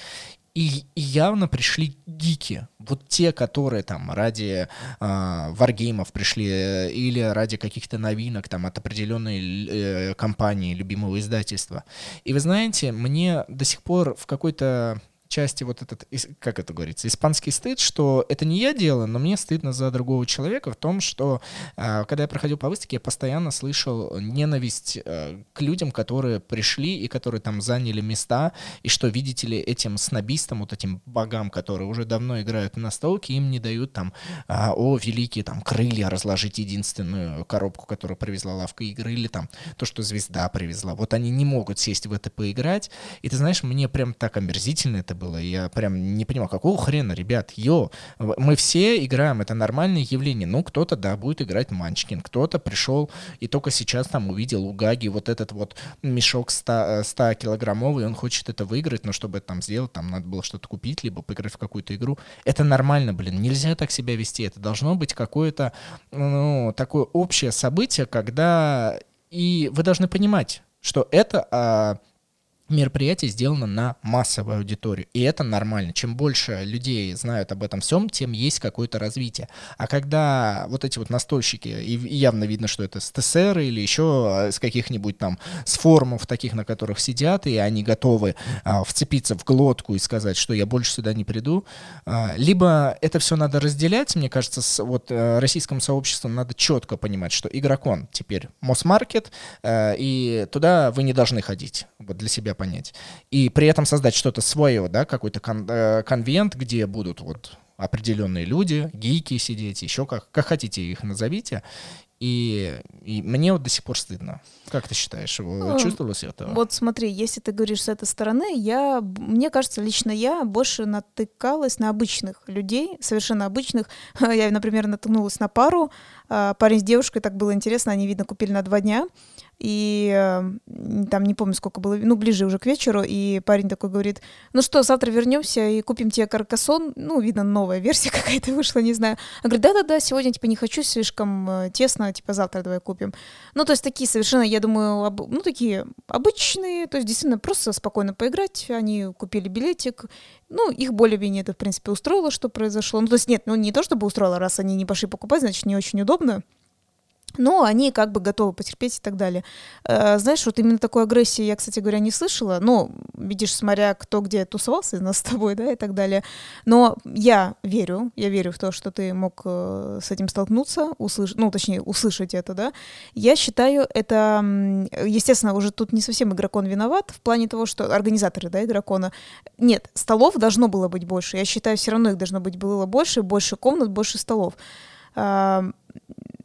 И, явно пришли гики. Вот те, которые там ради э, варгеймов пришли или ради каких-то новинок там от определенной э, компании, любимого издательства. И вы знаете, мне до сих пор в какой-то части вот этот, как это говорится, испанский стыд, что это не я делаю, но мне стыдно за другого человека в том, что а, когда я проходил по выставке, я постоянно слышал ненависть э, к людям, которые пришли и которые там заняли места, и что, видите ли, этим снобистам, вот этим богам, которые уже давно играют на столке, им не дают там, а, о, великие там крылья разложить единственную коробку, которую привезла лавка игры, или там то, что звезда привезла. Вот они не могут сесть в это поиграть, и ты знаешь, мне прям так омерзительно это было. Я прям не понимал, какого хрена, ребят, йо, мы все играем, это нормальное явление. Ну, кто-то, да, будет играть Манчкин, кто-то пришел и только сейчас там увидел у Гаги вот этот вот мешок 100, 100 э, он хочет это выиграть, но чтобы это там сделать, там надо было что-то купить, либо поиграть в какую-то игру. Это нормально, блин, нельзя так себя вести. Это должно быть какое-то, ну, такое общее событие, когда... И вы должны понимать, что это а, мероприятие сделано на массовую аудиторию, и это нормально. Чем больше людей знают об этом всем, тем есть какое-то развитие. А когда вот эти вот настольщики, и явно видно, что это с ТСР или еще а, с каких-нибудь там, с форумов таких, на которых сидят, и они готовы а, вцепиться в глотку и сказать, что я больше сюда не приду, а, либо это все надо разделять, мне кажется, с вот а, российскому сообществу надо четко понимать, что игрокон теперь Мосмаркет, а, и туда вы не должны ходить, вот для себя понять. И при этом создать что-то свое, да, какой-то кон- э, конвент, где будут вот определенные люди, гейки сидеть, еще как, как хотите их назовите, и, и мне вот до сих пор стыдно. Как ты считаешь, ну, чувствовалось это? Вот смотри, если ты говоришь с этой стороны, я, мне кажется, лично я больше натыкалась на обычных людей, совершенно обычных. <laughs> Я, например, наткнулась на пару, А, парень с девушкой, так было интересно, они, видно, купили на два дня, и там не помню, сколько было, ну, ближе уже к вечеру, и парень такой говорит, ну что, завтра вернемся и купим тебе каркасон, ну, видно, новая <laughs> версия какая-то вышла, не знаю. Он говорит, да-да-да, сегодня, типа, не хочу, слишком э, тесно, типа, завтра давай купим. Ну, то есть такие совершенно, я думаю, об... ну, такие обычные, то есть действительно просто спокойно поиграть, они купили билетик, ну, их более-менее это, в принципе, устроило, что произошло. Ну, то есть нет, ну, не то чтобы устроило, раз они не пошли покупать, значит, не очень удобно но они как бы готовы потерпеть и так далее. Э, знаешь, вот именно такой агрессии я, кстати говоря, не слышала. Ну, видишь, смотря кто где тусовался из нас <laughs> с тобой, да, и так далее. Но я верю, я верю в то, что ты мог э, с этим столкнуться, услышать, ну, точнее, услышать это, да. Я считаю, это, естественно, уже тут не совсем игрокон виноват в плане того, что организаторы, да, игрокона. Нет, столов должно было быть больше. Я считаю, все равно их должно быть было больше, больше комнат, больше столов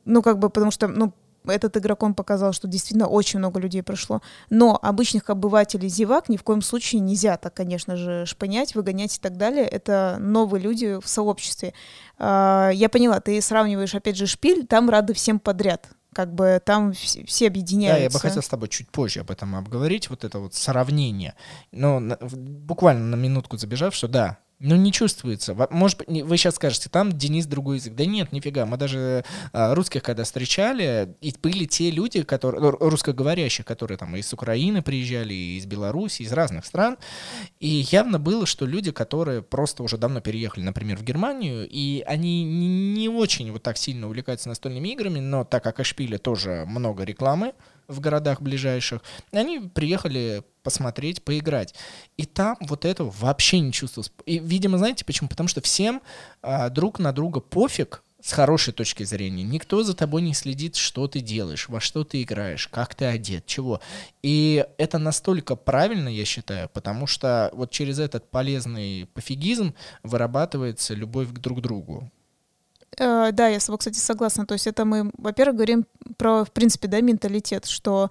ну, как бы, потому что, ну, этот игроком показал, что действительно очень много людей прошло. Но обычных обывателей зевак ни в коем случае нельзя так, конечно же, шпынять, выгонять и так далее. Это новые люди в сообществе. А, я поняла, ты сравниваешь, опять же, шпиль, там рады всем подряд как бы там все, все объединяются. Да, я бы хотел с тобой чуть позже об этом обговорить, вот это вот сравнение. Но буквально на минутку забежав, что да, ну, не чувствуется. Может быть, вы сейчас скажете, там Денис другой язык. Да нет, нифига. Мы даже а, русских когда встречали, и были те люди, которые, ну, русскоговорящие, которые там из Украины приезжали, из Беларуси, из разных стран. И явно было, что люди, которые просто уже давно переехали, например, в Германию, и они не очень вот так сильно увлекаются настольными играми, но так как о Шпиле тоже много рекламы, в городах ближайших. Они приехали посмотреть, поиграть. И там вот этого вообще не чувствовалось. И, видимо, знаете почему? Потому что всем а, друг на друга пофиг, с хорошей точки зрения. Никто за тобой не следит, что ты делаешь, во что ты играешь, как ты одет, чего. И это настолько правильно, я считаю, потому что вот через этот полезный пофигизм вырабатывается любовь к друг другу. Э, да, я с тобой, кстати, согласна. То есть это мы, во-первых, говорим про, в принципе, да, менталитет, что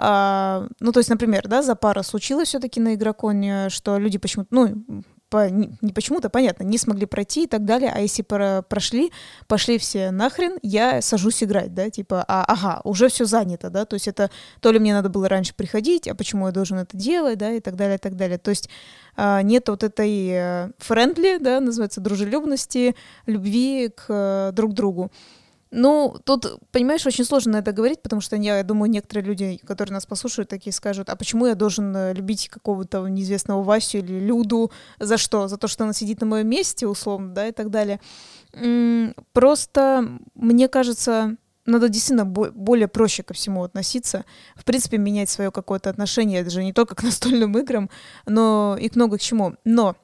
Uh, ну, то есть, например, да, за пара случилось все-таки на игроконе, что люди почему-то, ну, по, не, почему-то, понятно, не смогли пройти и так далее, а если про, прошли, пошли все нахрен, я сажусь играть, да, типа, а, ага, уже все занято, да, то есть это то ли мне надо было раньше приходить, а почему я должен это делать, да, и так далее, и так далее, то есть а, нет вот этой френдли, э, да, называется, дружелюбности, любви к э, друг другу. Ну, тут, понимаешь, очень сложно это говорить, потому что я думаю, некоторые люди, которые нас послушают, такие скажут, а почему я должен э, любить какого-то неизвестного Васю или Люду? За что? За то, что она сидит на моем месте, условно, да, и так далее. Просто, мне кажется, надо действительно более проще ко всему относиться. В принципе, менять свое какое-то отношение, это же не только к настольным играм, но и к много к чему. Но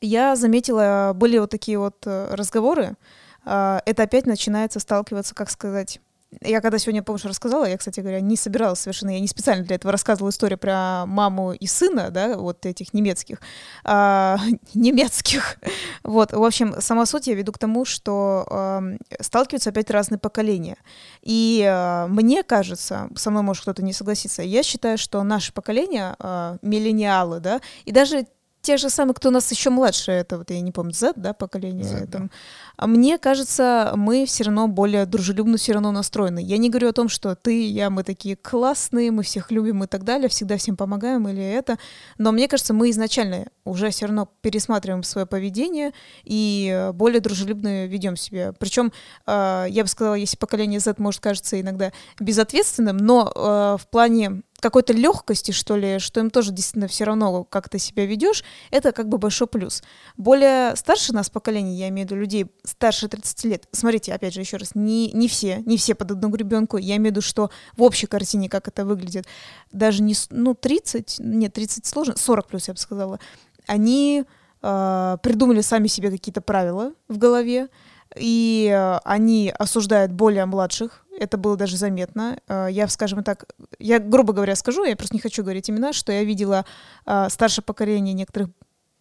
я заметила, были вот такие вот э, разговоры, это опять начинается сталкиваться, как сказать, я когда сегодня, помнишь, рассказала, я, кстати говоря, не собиралась совершенно, я не специально для этого рассказывала историю про маму и сына, да, вот этих немецких, а, <laughs> немецких, вот, в общем, сама суть я веду к тому, что а, сталкиваются опять разные поколения, и а, мне кажется, со мной может кто-то не согласиться, я считаю, что наше поколение, а, миллениалы, да, и даже те же самые, кто у нас еще младше, это вот я не помню, Z, да, поколение. Z, там. Да. А мне кажется, мы все равно более дружелюбно все равно настроены. Я не говорю о том, что ты, я, мы такие классные, мы всех любим и так далее, всегда всем помогаем или это. Но мне кажется, мы изначально уже все равно пересматриваем свое поведение и более дружелюбно ведем себя. Причем, э, я бы сказала, если поколение Z может кажется иногда безответственным, но э, в плане какой-то легкости, что ли, что им тоже действительно все равно, как ты себя ведешь, это как бы большой плюс. Более старше нас поколение, я имею в виду людей старше 30 лет, смотрите, опять же, еще раз, не, не все, не все под одну гребенку, я имею в виду, что в общей картине, как это выглядит, даже не, ну, 30, нет, 30 сложно, 40 плюс, я бы сказала, они э, придумали сами себе какие-то правила в голове, и э, они осуждают более младших, это было даже заметно. Э, я, скажем так, я грубо говоря скажу, я просто не хочу говорить имена, что я видела э, старшее поколение некоторых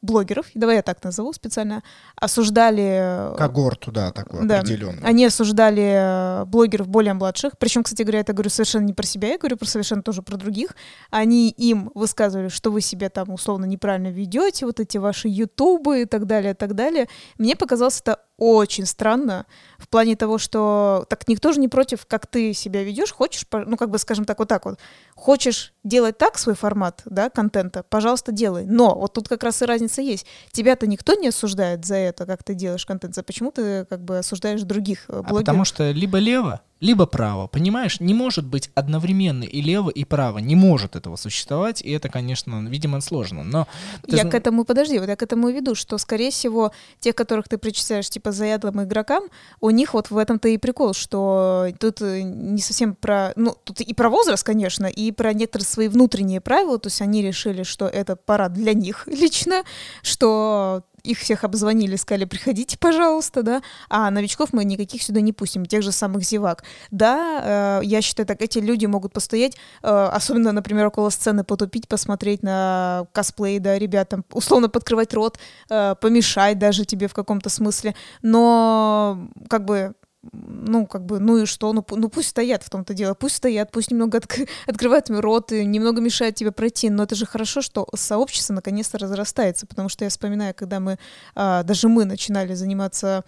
блогеров, давай я так назову специально, осуждали... Когорту, да, такой да, определенный. Они осуждали блогеров более младших, причем, кстати говоря, это говорю совершенно не про себя, я говорю про совершенно тоже про других. Они им высказывали, что вы себя там условно неправильно ведете, вот эти ваши ютубы и так далее, и так далее. Мне показалось это очень странно в плане того, что так никто же не против, как ты себя ведешь, хочешь, ну как бы скажем так, вот так вот, хочешь делать так свой формат, да, контента, пожалуйста, делай. Но вот тут как раз и разница есть. Тебя-то никто не осуждает за это, как ты делаешь контент, за почему ты как бы осуждаешь других э, блогеров. А потому что либо лево, либо право. Понимаешь, не может быть одновременно и лево, и право. Не может этого существовать, и это, конечно, видимо, сложно. Но я к этому, подожди, вот я к этому и веду, что, скорее всего, те, которых ты причисляешь, типа, заядлым игрокам, у них вот в этом-то и прикол, что тут э, не совсем про... Ну, тут и про возраст, конечно, и про некоторые свои внутренние правила, то есть они решили, что это пора для них <laughs> лично, что их всех обзвонили, сказали, приходите, пожалуйста, да, а новичков мы никаких сюда не пустим, тех же самых зевак. Да, э, я считаю, так эти люди могут постоять, э, особенно, например, около сцены потупить, посмотреть на косплей, да, ребятам, условно подкрывать рот, э, помешать даже тебе в каком-то смысле, но как бы ну, как бы, ну и что, ну, ну пусть стоят в том-то дело, пусть стоят, пусть немного отк- <laughs> открывают рот и немного мешают тебе пройти, но это же хорошо, что сообщество наконец-то разрастается, потому что я вспоминаю, когда мы, а, даже мы начинали заниматься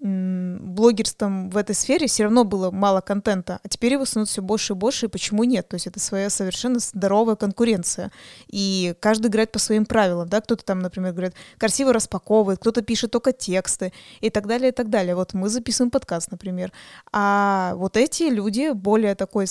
блогерством в этой сфере все равно было мало контента, а теперь его становится все больше и больше, и почему нет? То есть это своя совершенно здоровая конкуренция. И каждый играет по своим правилам, да, кто-то там, например, говорит, красиво распаковывает, кто-то пишет только тексты и так далее, и так далее. Вот мы записываем подкаст, например. А вот эти люди более такой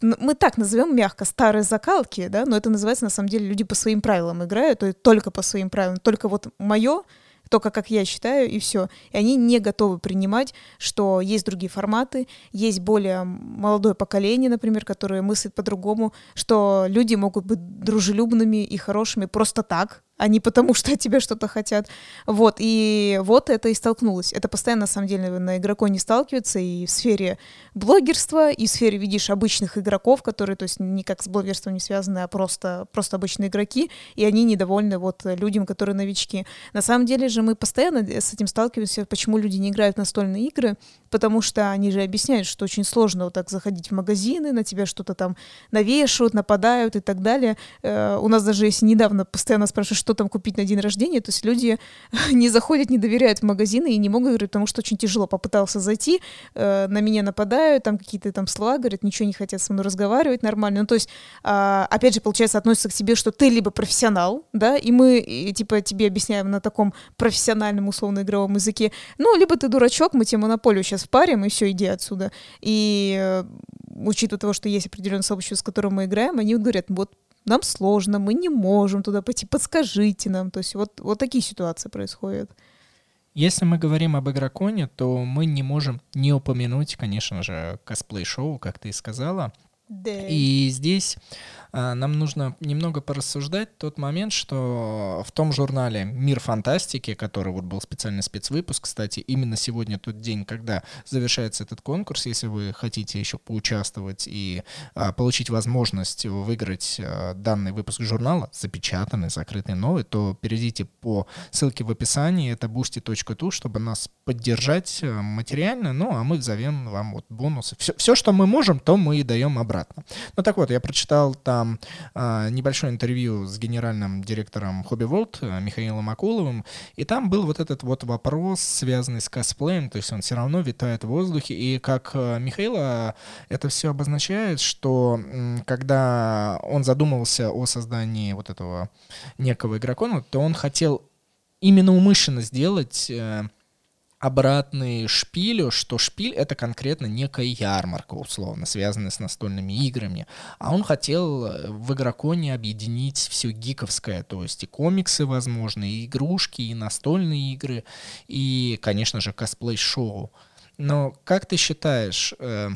мы так назовем мягко старые закалки, да, но это называется на самом деле люди по своим правилам играют, то есть только по своим правилам. Только вот мое только как я считаю, и все. И они не готовы принимать, что есть другие форматы, есть более молодое поколение, например, которое мыслит по-другому, что люди могут быть дружелюбными и хорошими просто так, а не потому, <laughs> что от тебя что-то хотят. Вот, и вот это и столкнулось. Это постоянно, на самом деле, на игроко не сталкивается и в сфере блогерства, и в сфере, видишь, обычных игроков, которые, то есть, никак с блогерством не связаны, а просто, просто обычные игроки, и они недовольны вот людям, которые новички. На самом деле же мы постоянно с этим сталкиваемся, почему люди не играют в настольные игры, потому что они же объясняют, что очень сложно вот так заходить в магазины, на тебя что-то там навешивают, нападают и так далее. Э, у нас даже, если недавно постоянно спрашивают, что там купить на день рождения, то есть люди <laughs> не заходят, не доверяют в магазины и не могут говорить, потому что очень тяжело. Попытался зайти, э, на меня нападают, там какие-то там слова говорят, ничего не хотят со мной разговаривать нормально. Ну, то есть, э, опять же, получается, относится к себе, что ты либо профессионал, да, и мы, и, типа, тебе объясняем на таком профессиональном, условно-игровом языке, ну, либо ты дурачок, мы тебе монополию сейчас впарим, и все, иди отсюда. И э, учитывая того, что есть определенное сообщество, с которым мы играем, они говорят, вот нам сложно, мы не можем туда пойти, подскажите нам. То есть вот, вот такие ситуации происходят. Если мы говорим об игроконе, то мы не можем не упомянуть, конечно же, косплей-шоу, как ты и сказала. Да. И здесь а, нам нужно немного порассуждать тот момент, что в том журнале «Мир фантастики», который вот был специальный спецвыпуск, кстати, именно сегодня тот день, когда завершается этот конкурс, если вы хотите еще поучаствовать и а, получить возможность выиграть а, данный выпуск журнала, запечатанный, закрытый, новый, то перейдите по ссылке в описании, это boosty.tu, чтобы нас поддержать а, материально, ну, а мы зовем вам вот бонусы. Все, все, что мы можем, то мы и даем обратно. Ну, так вот, я прочитал там а, небольшое интервью с генеральным директором Hobby World э, Михаилом Акуловым, и там был вот этот вот вопрос, связанный с косплеем, то есть он все равно витает в воздухе, и как э, Михаила это все обозначает, что когда он задумывался о создании вот этого некого игрокона, то он хотел именно умышленно сделать обратный шпилю, что шпиль — это конкретно некая ярмарка, условно, связанная с настольными играми. А он хотел э, в игроконе объединить все гиковское, то есть и комиксы, возможно, и игрушки, и настольные игры, и, конечно же, косплей-шоу. Но как ты считаешь, э,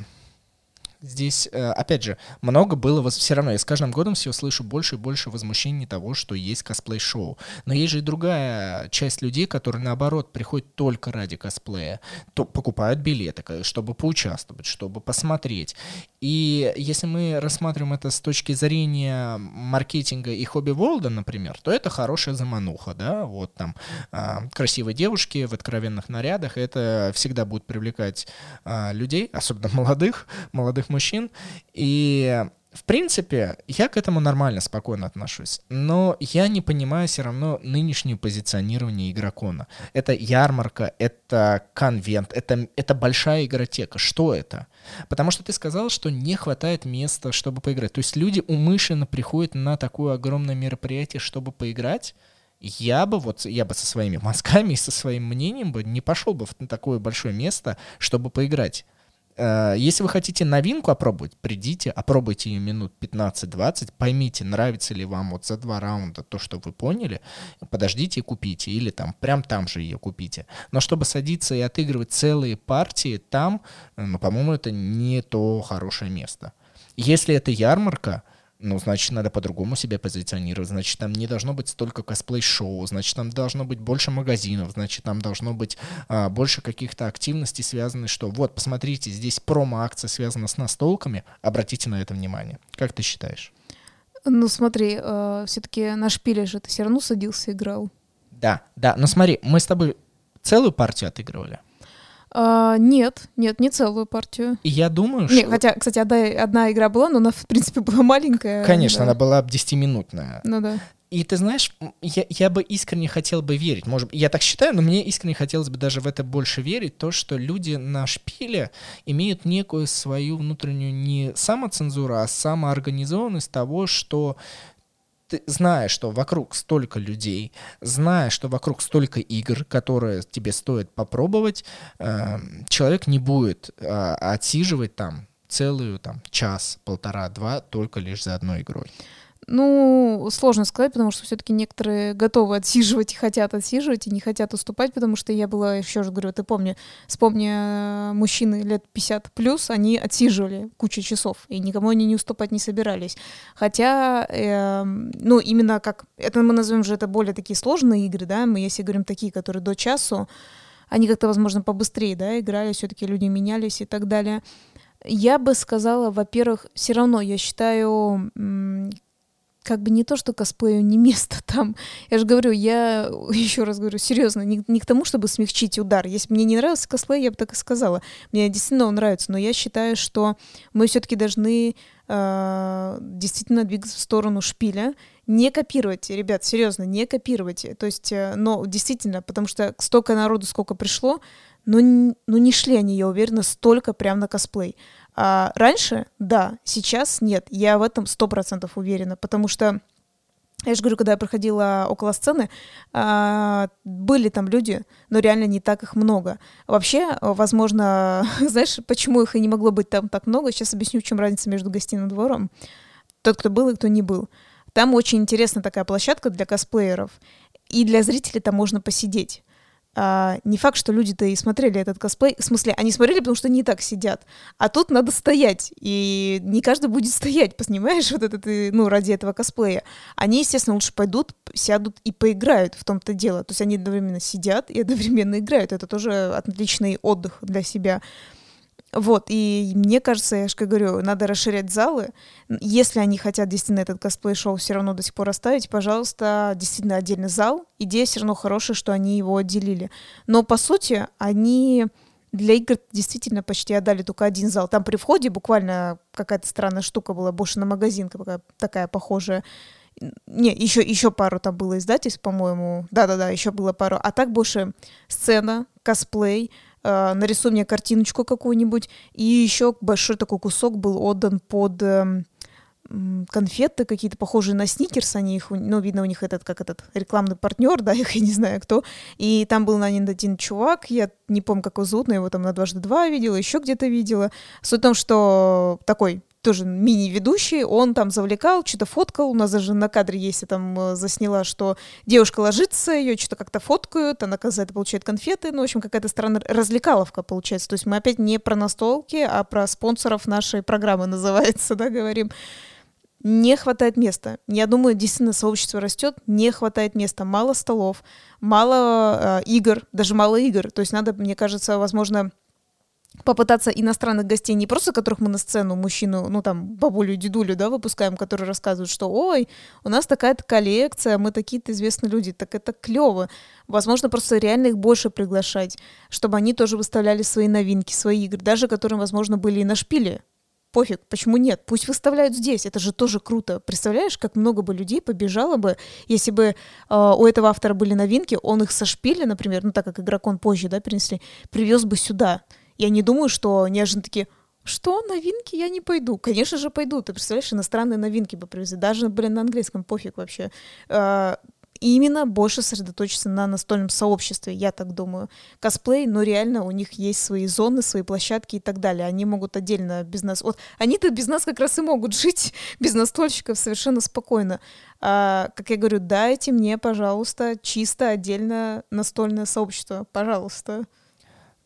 здесь, э, опять же, много было, все равно, я с каждым годом все слышу больше и больше возмущений того, что есть косплей-шоу. Но есть же и другая часть людей, которые, наоборот, приходят только ради косплея, то покупают билеты, чтобы поучаствовать, чтобы посмотреть. И если мы рассматриваем это с точки зрения маркетинга и хобби-волда, например, то это хорошая замануха, да, вот там э, красивые девушки в откровенных нарядах, это всегда будет привлекать э, людей, особенно <laughs> молодых, молодых мужчин, и в принципе, я к этому нормально, спокойно отношусь. Но я не понимаю все равно нынешнее позиционирование игрокона. Это ярмарка, это конвент, это, это большая игротека. Что это? Потому что ты сказал, что не хватает места, чтобы поиграть. То есть люди умышленно приходят на такое огромное мероприятие, чтобы поиграть. Я бы вот, я бы со своими мозгами и со своим мнением бы не пошел бы на такое большое место, чтобы поиграть. Э, если вы хотите новинку опробовать, придите, опробуйте ее минут 15-20, поймите, нравится ли вам вот за два раунда то, что вы поняли, подождите и купите, или там прям там же ее купите. Но чтобы садиться и отыгрывать целые партии там, ну, по-моему, это не то хорошее место. Если это ярмарка, ну, значит, надо по-другому себя позиционировать. Значит, там не должно быть столько косплей-шоу, значит, там должно быть больше магазинов, значит, там должно быть а, больше каких-то активностей, связанных, что вот, посмотрите, здесь промо-акция связана с настолками, обратите на это внимание. Как ты считаешь? Ну, смотри, э, все-таки на шпиле же ты все равно садился и играл. Да, да, но смотри, мы с тобой целую партию отыгрывали. А, нет, нет, не целую партию. И я думаю, нет, что... Хотя, кстати, одна, одна игра была, но она, в принципе, была маленькая. Конечно, да. она была 10-минутная. Ну да. И ты знаешь, я, я бы искренне хотел бы верить, может я так считаю, но мне искренне хотелось бы даже в это больше верить, то, что люди на шпиле имеют некую свою внутреннюю не самоцензуру, а самоорганизованность того, что ты знаешь, что вокруг столько людей, зная, что вокруг столько игр, которые тебе стоит попробовать, э, человек не будет э, отсиживать там целую там час, полтора, два только лишь за одной игрой. Ну, сложно сказать, потому что все-таки некоторые готовы отсиживать и хотят отсиживать, и не хотят уступать, потому что я была, еще раз говорю, ты помни, вспомни, э, мужчины лет 50 плюс, они отсиживали кучу часов, и никому они не уступать не собирались. Хотя, э, ну, именно как, это мы назовем же это более такие сложные игры, да, мы если говорим такие, которые до часу, они как-то, возможно, побыстрее, да, играли, все-таки люди менялись и так далее. Я бы сказала, во-первых, все равно я считаю, как бы не то, что косплею не место <laughs> там. Я же говорю, я еще раз говорю, серьезно, не, не к тому, чтобы смягчить удар. Если мне не нравился косплей, я бы так и сказала. Мне действительно он нравится, но я считаю, что мы все-таки должны э, действительно двигаться в сторону шпиля. Не копировать, ребят, серьезно, не копировать. То есть, э, но действительно, потому что столько народу, сколько пришло, но, но не шли они, я уверена, столько прям на косплей. А раньше, да, сейчас нет. Я в этом сто процентов уверена, потому что я же говорю, когда я проходила около сцены, а, были там люди, но реально не так их много. Вообще, возможно, <laughs> знаешь, почему их и не могло быть там так много? Сейчас объясню, в чем разница между гостиным двором. Тот, кто был и кто не был. Там очень интересная такая площадка для косплееров. И для зрителей там можно посидеть а, не факт, что люди-то и смотрели этот косплей. В смысле, они смотрели, потому что не так сидят. А тут надо стоять. И не каждый будет стоять, понимаешь, вот этот, ну, ради этого косплея. Они, естественно, лучше пойдут, сядут и поиграют в том-то дело. То есть они одновременно сидят и одновременно играют. Это тоже отличный отдых для себя. Вот, и мне кажется, я же говорю, надо расширять залы. Если они хотят действительно этот косплей-шоу все равно до сих пор оставить, пожалуйста, действительно отдельный зал. Идея все равно хорошая, что они его отделили. Но, по сути, они для игр действительно почти отдали только один зал. Там при входе буквально какая-то странная штука была, больше на магазин такая, похожая. Не, еще, еще пару там было издательств, по-моему. Да-да-да, еще было пару. А так больше сцена, косплей, э, нарисуй мне картиночку какую-нибудь, и еще большой такой кусок был отдан под э, конфеты какие-то похожие на сникерс, они их, ну, видно, у них этот, как этот рекламный партнер, да, <laughs> их я не знаю кто, и там был нанят один чувак, я не помню, как его зовут, но его там на дважды два видела, еще где-то видела. Суть в том, что такой тоже мини-ведущий, он там завлекал, что-то фоткал, у нас даже на кадре есть, я там э, засняла, что девушка ложится, ее что-то как-то фоткают, она, казалось, получает конфеты, ну, в общем, какая-то странная развлекаловка получается, то есть мы опять не про настолки, а про спонсоров нашей программы называется, <laughs> да, говорим. Не хватает места. Я думаю, действительно, сообщество растет, не хватает места. Мало столов, мало э, игр, даже мало игр. То есть надо, мне кажется, возможно, попытаться иностранных гостей, не просто которых мы на сцену, мужчину, ну там, бабулю, дедулю, да, выпускаем, которые рассказывают, что ой, у нас такая-то коллекция, мы такие-то известные люди, так это клево. Возможно, просто реально их больше приглашать, чтобы они тоже выставляли свои новинки, свои игры, даже которые, возможно, были и на шпиле, пофиг, почему нет? Пусть выставляют здесь, это же тоже круто. Представляешь, как много бы людей побежало бы, если бы э, у этого автора были новинки, он их со шпиля, например, ну так как игрокон позже, да, принесли, привез бы сюда. Я не думаю, что неожиданно такие, что, новинки? Я не пойду. Конечно же, пойду. Ты представляешь, иностранные новинки бы привезли. Даже, блин, на английском пофиг вообще. А, именно больше сосредоточиться на настольном сообществе, я так думаю. Косплей, но реально у них есть свои зоны, свои площадки и так далее. Они могут отдельно без нас... Вот они-то без нас как раз и могут жить, <laughs> без настольщиков совершенно спокойно. А, как я говорю, дайте мне, пожалуйста, чисто отдельно настольное сообщество, пожалуйста.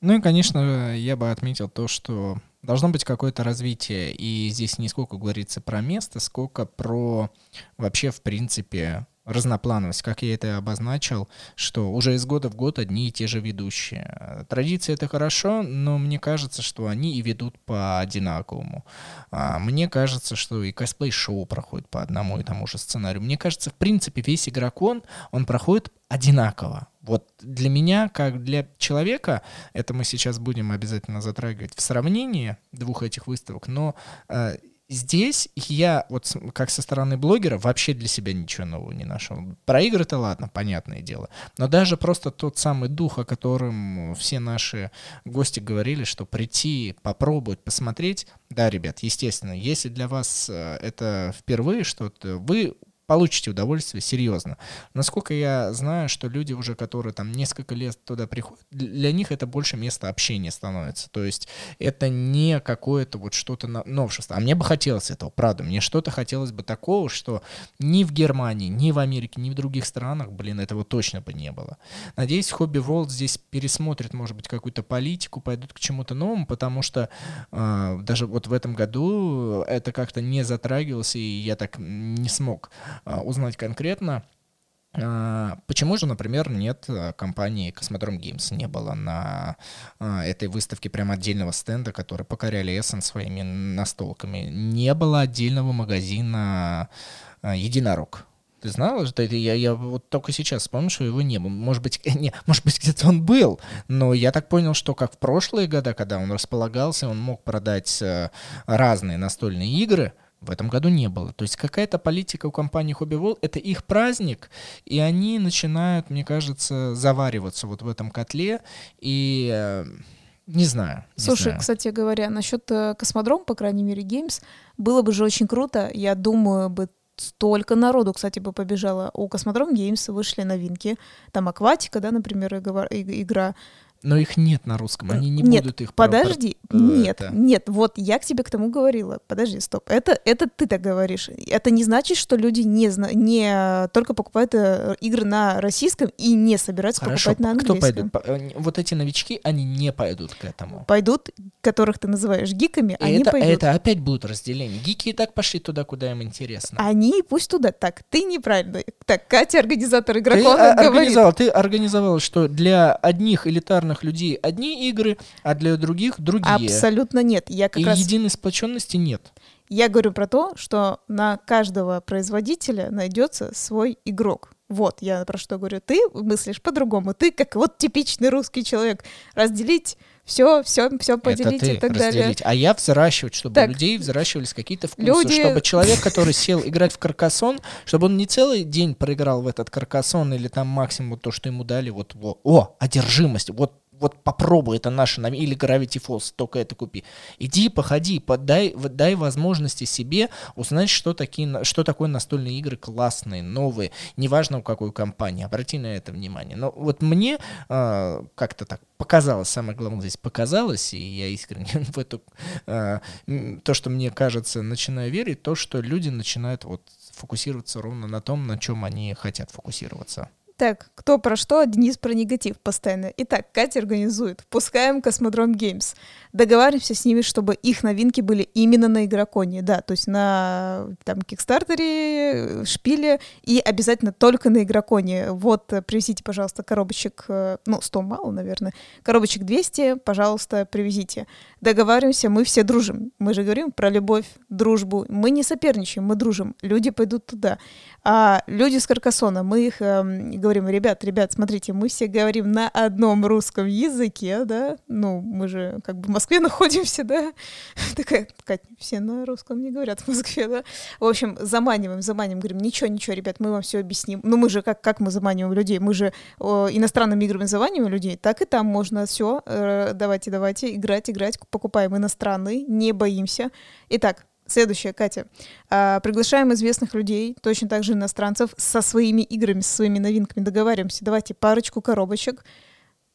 Ну и, конечно, я бы отметил то, что должно быть какое-то развитие, и здесь не сколько говорится про место, сколько про вообще, в принципе, разноплановость, как я это обозначил, что уже из года в год одни и те же ведущие. Традиции — это хорошо, но мне кажется, что они и ведут по одинаковому. А мне кажется, что и косплей-шоу проходит по одному и тому же сценарию. Мне кажется, в принципе, весь игрокон, он проходит одинаково. Вот для меня, как для человека, это мы сейчас будем обязательно затрагивать в сравнении двух этих выставок, но э, Здесь я, вот как со стороны блогера, вообще для себя ничего нового не нашел. Про игры-то ладно, понятное дело. Но даже просто тот самый дух, о котором все наши гости говорили, что прийти, попробовать, посмотреть. Да, ребят, естественно, если для вас э, это впервые что-то, вы получите удовольствие, серьезно. Насколько я знаю, что люди уже, которые там несколько лет туда приходят, для них это больше место общения становится. То есть это не какое-то вот что-то новшество. А мне бы хотелось этого, правда. Мне что-то хотелось бы такого, что ни в Германии, ни в Америке, ни в других странах, блин, этого точно бы не было. Надеюсь, Хобби World здесь пересмотрит, может быть, какую-то политику, пойдут к чему-то новому, потому что э, даже вот в этом году это как-то не затрагивалось, и я так не смог узнать конкретно, а, Почему же, например, нет а, компании Космодром Games? Не было на этой выставке прям отдельного стенда, который покоряли Эссен своими настолками. Не было отдельного магазина Единорог. Ты знала, что это я, я вот только сейчас вспомнил, что его не было. Может быть, <laughs> не, может быть, где-то он был, но я так понял, что как в прошлые года, когда он располагался, он мог продать э, разные настольные игры, в этом году не было. То есть какая-то политика у компании Hobby World, это их праздник, и они начинают, мне кажется, завариваться вот в этом котле, и э, не знаю. Не Слушай, знаю. кстати говоря, насчет э, Космодром, по крайней мере, Games, было бы же очень круто, я думаю, бы столько народу, кстати, бы побежало. У Космодром Games вышли новинки. Там Акватика, да, например, игра. Но их нет на русском, они не нет, будут их... подожди, про, нет, это... нет, вот я к тебе к тому говорила. Подожди, стоп, это, это ты так говоришь. Это не значит, что люди не, зна... не только покупают э, игры на российском и не собираются Хорошо, покупать на английском. кто пойдет? Э, вот эти новички, они не пойдут к этому. Пойдут, которых ты называешь гиками, и они это, пойдут. Это опять будут разделения. Гики и так пошли туда, куда им интересно. Они пусть туда. Так, ты неправильно. Так, Катя, организатор игроков, ты говорит... Организовал, ты организовал, что для одних элитарных людей одни игры, а для других другие. Абсолютно нет. Я как и раз... единой сплоченности нет. Я говорю про то, что на каждого производителя найдется свой игрок. Вот, я про что говорю. Ты мыслишь по-другому. Ты как вот типичный русский человек. Разделить все, все, все поделить Это ты, и так разделить. далее. А я взращивать, чтобы так. у людей взращивались какие-то вкусы, Люди... чтобы человек, который сел играть в каркасон, чтобы он не целый день проиграл в этот каркасон или там максимум то, что ему дали, вот, вот о, одержимость, вот вот попробуй, это наше, или Gravity Falls, только это купи. Иди, походи, подай, дай возможности себе узнать, что, такие, что такое настольные игры классные, новые, неважно у какой компании, обрати на это внимание. Но вот мне э, как-то так показалось, самое главное здесь показалось, и я искренне <laughs> в эту, э, то, что мне кажется, начинаю верить, то, что люди начинают вот фокусироваться ровно на том, на чем они хотят фокусироваться. Так, кто про что, Денис про негатив постоянно. Итак, Катя организует. Впускаем Космодром Геймс. Договариваемся с ними, чтобы их новинки были именно на игроконе. Да, то есть на там Кикстартере, Шпиле и обязательно только на игроконе. Вот, э, привезите, пожалуйста, коробочек, э, ну, 100 мало, наверное. Коробочек 200, пожалуйста, привезите. Договариваемся, мы все дружим. Мы же говорим про любовь, дружбу. Мы не соперничаем, мы дружим. Люди пойдут туда. А люди с Каркасона, мы их э, говорим ребят, ребят, смотрите, мы все говорим на одном русском языке, да, ну, мы же как бы Москве <laughs> находимся, да, такая, Кать, все на русском не говорят в Москве, да, в общем, заманиваем, заманиваем, говорим, ничего, ничего, ребят, мы вам все объясним, ну, мы же, как, как мы заманиваем людей, мы же э, иностранными играми заманиваем людей, так и там можно все, э, давайте, давайте, играть, играть, покупаем иностранный, не боимся. Итак, Следующее, Катя. А, приглашаем известных людей, точно так же иностранцев, со своими играми, со своими новинками. Договариваемся. Давайте парочку коробочек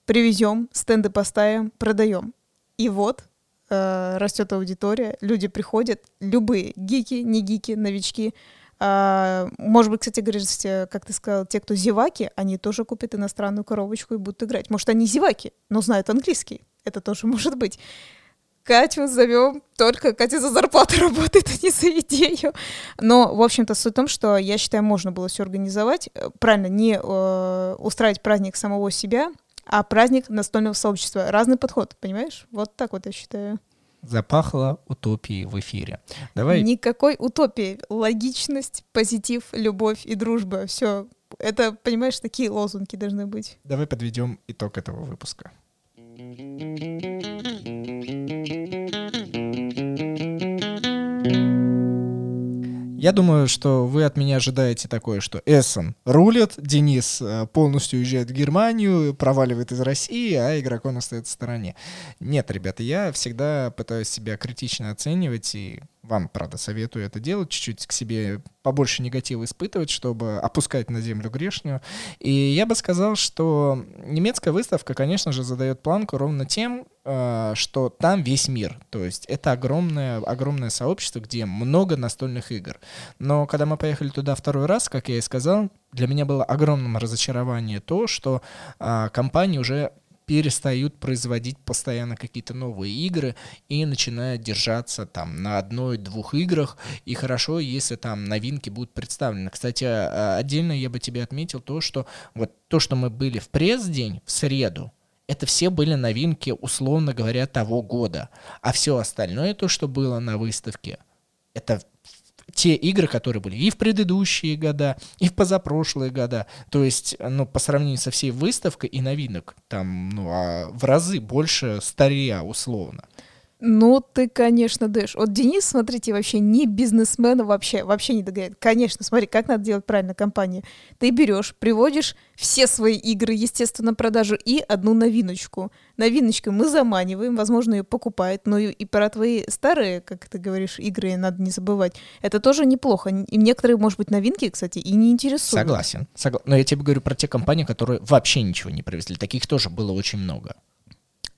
привезем, стенды поставим, продаем. И вот э, растет аудитория, люди приходят, любые, гики, не гики, новички. А, может быть, кстати, говоришь, как ты сказал, те, кто зеваки, они тоже купят иностранную коробочку и будут играть. Может, они зеваки, но знают английский. Это тоже <laughs> может быть. Катю зовем, только Катя за зарплату <laughs> работает, а не за идею. Но, в общем-то, суть в том, что я считаю, можно было все организовать. Э, правильно, не э, устраивать праздник самого себя, а праздник настольного сообщества. Разный подход, понимаешь? Вот так вот я считаю. Запахло утопией в эфире. Давай. Никакой утопии. Логичность, позитив, любовь и дружба. Все. Это, понимаешь, такие лозунги должны быть. Давай подведем итог этого выпуска. Я думаю, что вы от меня ожидаете такое, что Эссен рулит, Денис э, полностью уезжает в Германию, проваливает из России, а игрокон остается в стороне. Нет, ребята, я всегда пытаюсь себя критично оценивать и вам, правда, советую это делать, чуть-чуть к себе побольше негатива испытывать, чтобы опускать на землю грешнюю. И я бы сказал, что немецкая выставка, конечно же, задает планку ровно тем, э, что там весь мир. То есть это огромное, огромное сообщество, где много настольных игр. Но когда мы поехали туда второй раз, как я и сказал, для меня было огромным разочарование то, что э, компания уже перестают производить постоянно какие-то новые игры и начинают держаться там на одной-двух играх. И хорошо, если там новинки будут представлены. Кстати, а, отдельно я бы тебе отметил то, что вот то, что мы были в пресс-день, в среду, это все были новинки, условно говоря, того года. А все остальное, то, что было на выставке, это те игры, которые были и в предыдущие года, и в позапрошлые года. То есть, ну, по сравнению со всей выставкой и новинок, там, ну, а в разы больше старья, условно. Ну, ты, конечно, дэш. Вот Денис, смотрите, вообще не бизнесмен, вообще, вообще не догоняет. Конечно, смотри, как надо делать правильно компании. Ты берешь, приводишь все свои игры, естественно, продажу и одну новиночку. Новиночку мы заманиваем, возможно, ее покупают, но и, и про твои старые, как ты говоришь, игры надо не забывать. Это тоже неплохо. И некоторые, может быть, новинки, кстати, и не интересуют. Согласен. Согла... Но я тебе говорю про те компании, которые вообще ничего не привезли. Таких тоже было очень много.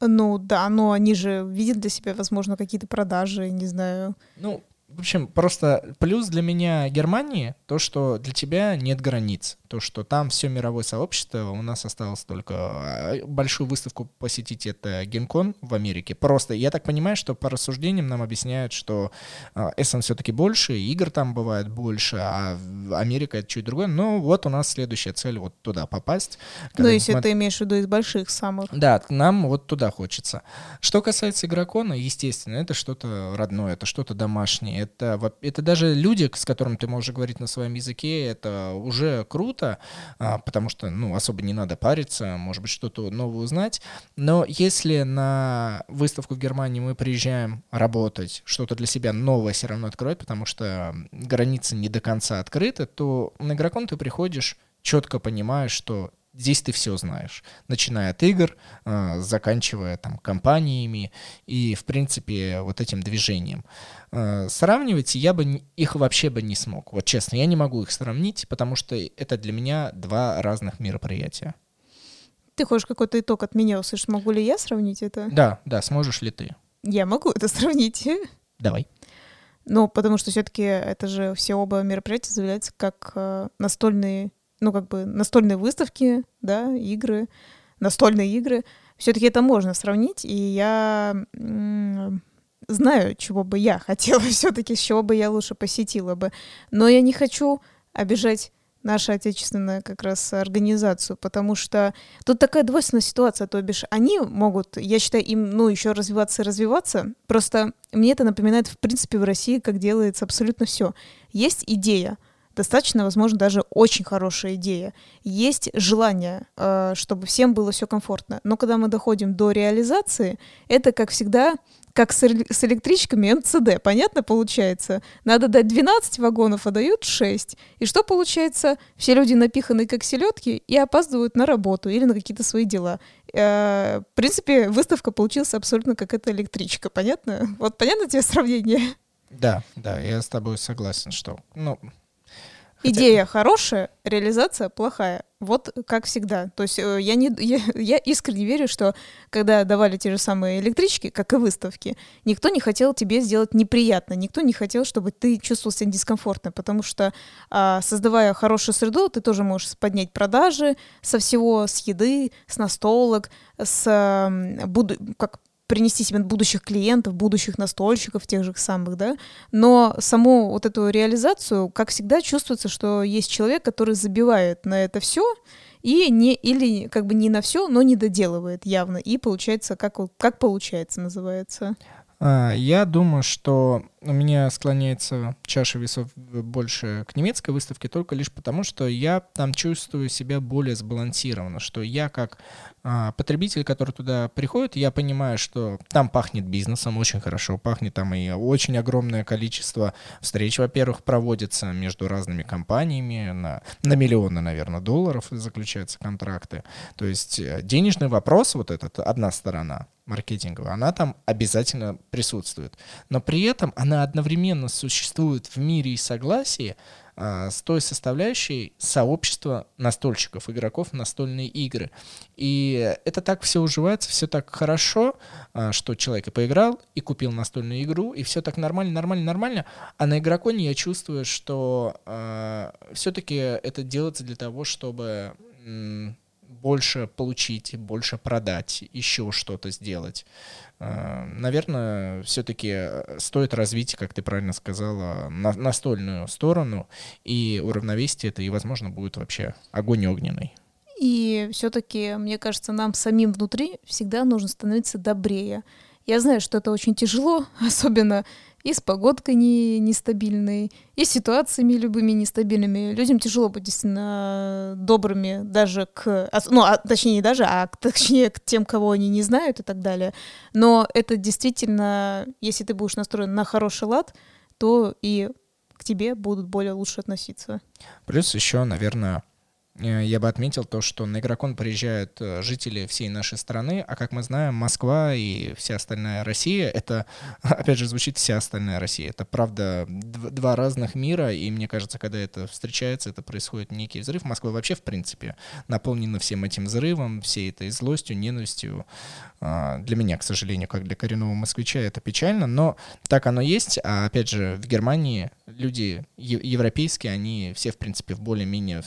Ну да, но они же видят для себя, возможно, какие-то продажи, не знаю. Ну, в общем, просто плюс для меня Германии то, что для тебя нет границ. То, что там все мировое сообщество, у нас осталось только а, большую выставку посетить, это Генкон в Америке. Просто, я так понимаю, что по рассуждениям нам объясняют, что Эссен все-таки больше, игр там бывает больше, а Америка это чуть другое. Но вот у нас следующая цель вот туда попасть. Ну, если мы... ты имеешь в виду из больших самых. Да, нам вот туда хочется. Что касается игрокона, естественно, это что-то родное, это что-то домашнее это, это даже люди, с которыми ты можешь говорить на своем языке, это уже круто, а, потому что, ну, особо не надо париться, может быть, что-то новое узнать. Но если на выставку в Германии мы приезжаем работать, что-то для себя новое все равно открывать, потому что границы не до конца открыты, то на игрокон ты приходишь четко понимаешь, что здесь ты все знаешь, начиная от игр, э, заканчивая там компаниями и, в принципе, вот этим движением. Э, сравнивать я бы их вообще бы не смог. Вот честно, я не могу их сравнить, потому что это для меня два разных мероприятия. Ты хочешь какой-то итог от меня услышать? Могу ли я сравнить это? Да, да, сможешь ли ты? Я могу это сравнить. <laughs> Давай. Ну, потому что все-таки это же все оба мероприятия заявляются как э, настольные ну, как бы настольные выставки, да, игры, настольные игры. Все-таки это можно сравнить, и я знаю, чего бы я <laughs> хотела все-таки, с чего бы я лучше посетила бы. Но я не хочу обижать нашу отечественную как раз организацию, потому что тут такая двойственная ситуация, то бишь они могут, я считаю, им, ну, еще развиваться и развиваться, просто мне это напоминает, в принципе, в России, как делается абсолютно все. Есть идея, достаточно, возможно, даже очень хорошая идея. Есть желание, э, чтобы всем было все комфортно. Но когда мы доходим до реализации, это, как всегда, как с, электричками МЦД, понятно получается? Надо дать 12 вагонов, а дают 6. И что получается? Все люди напиханы как селедки и опаздывают на работу или на какие-то свои дела. Э, в принципе, выставка получилась абсолютно как эта электричка, понятно? Вот понятно тебе сравнение? Да, да, я с тобой согласен, что, ну, Идея хорошая, реализация плохая. Вот как всегда. То есть э, я, не, <laughs> я, я искренне верю, что когда давали те же самые электрички, как и выставки, никто не хотел тебе сделать неприятно, никто не хотел, чтобы ты чувствовал себя дискомфортно, потому что а, создавая хорошую среду, ты тоже можешь поднять продажи со всего, с еды, с настолок, с буду, как принести себе будущих клиентов, будущих настольщиков, тех же самых, да, но саму вот эту реализацию, как всегда, чувствуется, что есть человек, который забивает на это все, и не или как бы не на все, но не доделывает явно, и получается, как, как получается называется. А, я думаю, что у меня склоняется чаша весов больше к немецкой выставке только лишь потому, что я там чувствую себя более сбалансированно, что я как а, потребитель, который туда приходит, я понимаю, что там пахнет бизнесом, очень хорошо пахнет, там и очень огромное количество встреч, во-первых, проводится между разными компаниями, на, на миллионы, наверное, долларов заключаются контракты. То есть э, денежный вопрос, вот этот, одна сторона, маркетинговая, она там обязательно присутствует. Но при этом она одновременно существует в мире и согласии а, с той составляющей сообщества настольщиков, игроков настольные игры. И это так все уживается, все так хорошо, а, что человек и поиграл, и купил настольную игру, и все так нормально, нормально, нормально. А на игроконе я чувствую, что а, все-таки это делается для того, чтобы больше получить, больше продать, еще что-то сделать. А, наверное, все-таки э, стоит развить, как ты правильно сказала, на настольную сторону и уравновесить это, и, возможно, будет вообще огонь огненный. И все-таки, мне кажется, нам самим внутри всегда нужно становиться добрее. Я знаю, что это очень тяжело, <laughs> особенно и с погодкой не, нестабильной, и с ситуациями любыми нестабильными. Людям тяжело быть действительно добрыми даже к... Ну, а, точнее, не даже, а <laughs> точнее к тем, кого они не знают и так далее. Но это действительно, если ты будешь настроен на хороший лад, то и к тебе будут более лучше относиться. Плюс еще, наверное, я бы отметил то, что на игрокон приезжают э, жители всей нашей страны, а как мы знаем, Москва и вся остальная Россия — это, <laughs> опять же, звучит вся остальная Россия. Это, правда, два разных мира, и мне кажется, когда это встречается, это происходит некий взрыв. Москва вообще, в принципе, наполнена всем этим взрывом, всей этой злостью, ненавистью. А, для меня, к сожалению, как для коренного москвича, это печально, но так оно есть. А, опять же, в Германии люди европейские, они все, в принципе, в более-менее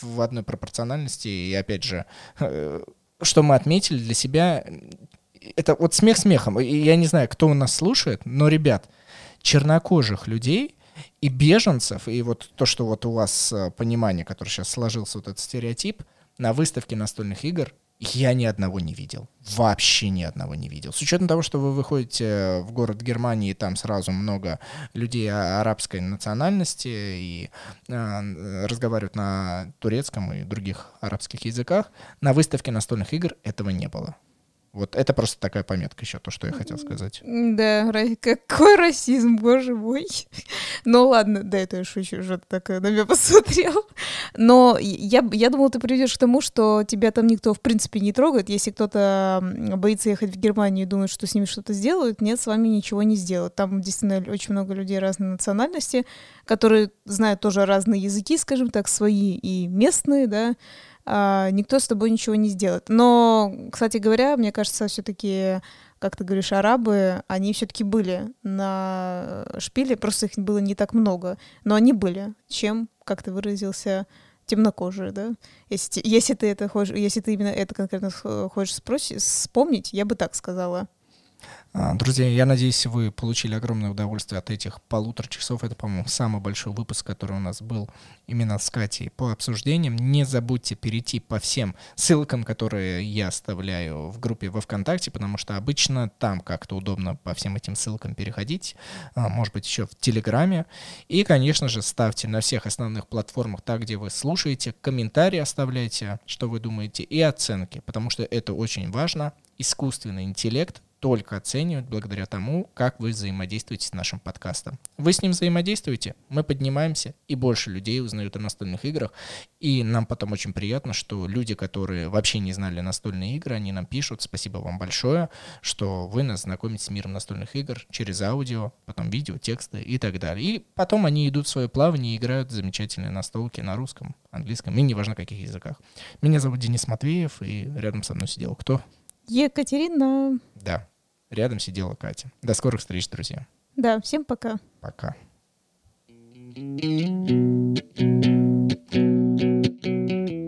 в одной пропорциональности. И опять же, э, что мы отметили для себя, это вот смех смехом. Я не знаю, кто у нас слушает, но, ребят, чернокожих людей и беженцев, и вот то, что вот у вас э, понимание, которое сейчас сложился, вот этот стереотип, на выставке настольных игр я ни одного не видел. Вообще ни одного не видел. С учетом того, что вы выходите в город Германии, там сразу много людей арабской национальности и э, разговаривают на турецком и других арабских языках, на выставке настольных игр этого не было. Вот это просто такая пометка еще, то, что я хотел сказать. Да, какой расизм, боже мой. Ну ладно, да, это я шучу, ты так на меня посмотрел. Но я, я думала, ты приведешь к тому, что тебя там никто в принципе не трогает. Если кто-то боится ехать в Германию и думает, что с ними что-то сделают, нет, с вами ничего не сделают. Там действительно очень много людей разной национальности, которые знают тоже разные языки, скажем так, свои и местные, да, никто с тобой ничего не сделает. Но, кстати говоря, мне кажется, все-таки, как ты говоришь, арабы, они все-таки были на шпиле, просто их было не так много, но они были, чем, как ты выразился, темнокожие, да? Если, если ты это хочешь, если ты именно это конкретно хочешь спросить, вспомнить, я бы так сказала. А, друзья, я надеюсь, вы получили огромное удовольствие от этих полутора часов. Это, по-моему, самый большой выпуск, который у нас был именно с Катей по обсуждениям. Не забудьте перейти по всем ссылкам, которые я оставляю в группе во ВКонтакте, потому что обычно там как-то удобно по всем этим ссылкам переходить. А, может быть, еще в Телеграме. И, конечно же, ставьте на всех основных платформах, так, где вы слушаете, комментарии оставляйте, что вы думаете, и оценки, потому что это очень важно. Искусственный интеллект только оценивают благодаря тому, как вы взаимодействуете с нашим подкастом. Вы с ним взаимодействуете, мы поднимаемся, и больше людей узнают о настольных играх. И нам потом очень приятно, что люди, которые вообще не знали настольные игры, они нам пишут, спасибо вам большое, что вы нас знакомите с миром настольных игр через аудио, потом видео, тексты и так далее. И потом они идут в свое плавание и играют замечательные настолки на русском, английском и неважно каких языках. Меня зовут Денис Матвеев, и рядом со мной сидел кто? Екатерина. Да, рядом сидела Катя. До скорых встреч, друзья. Да, всем пока. Пока. thank you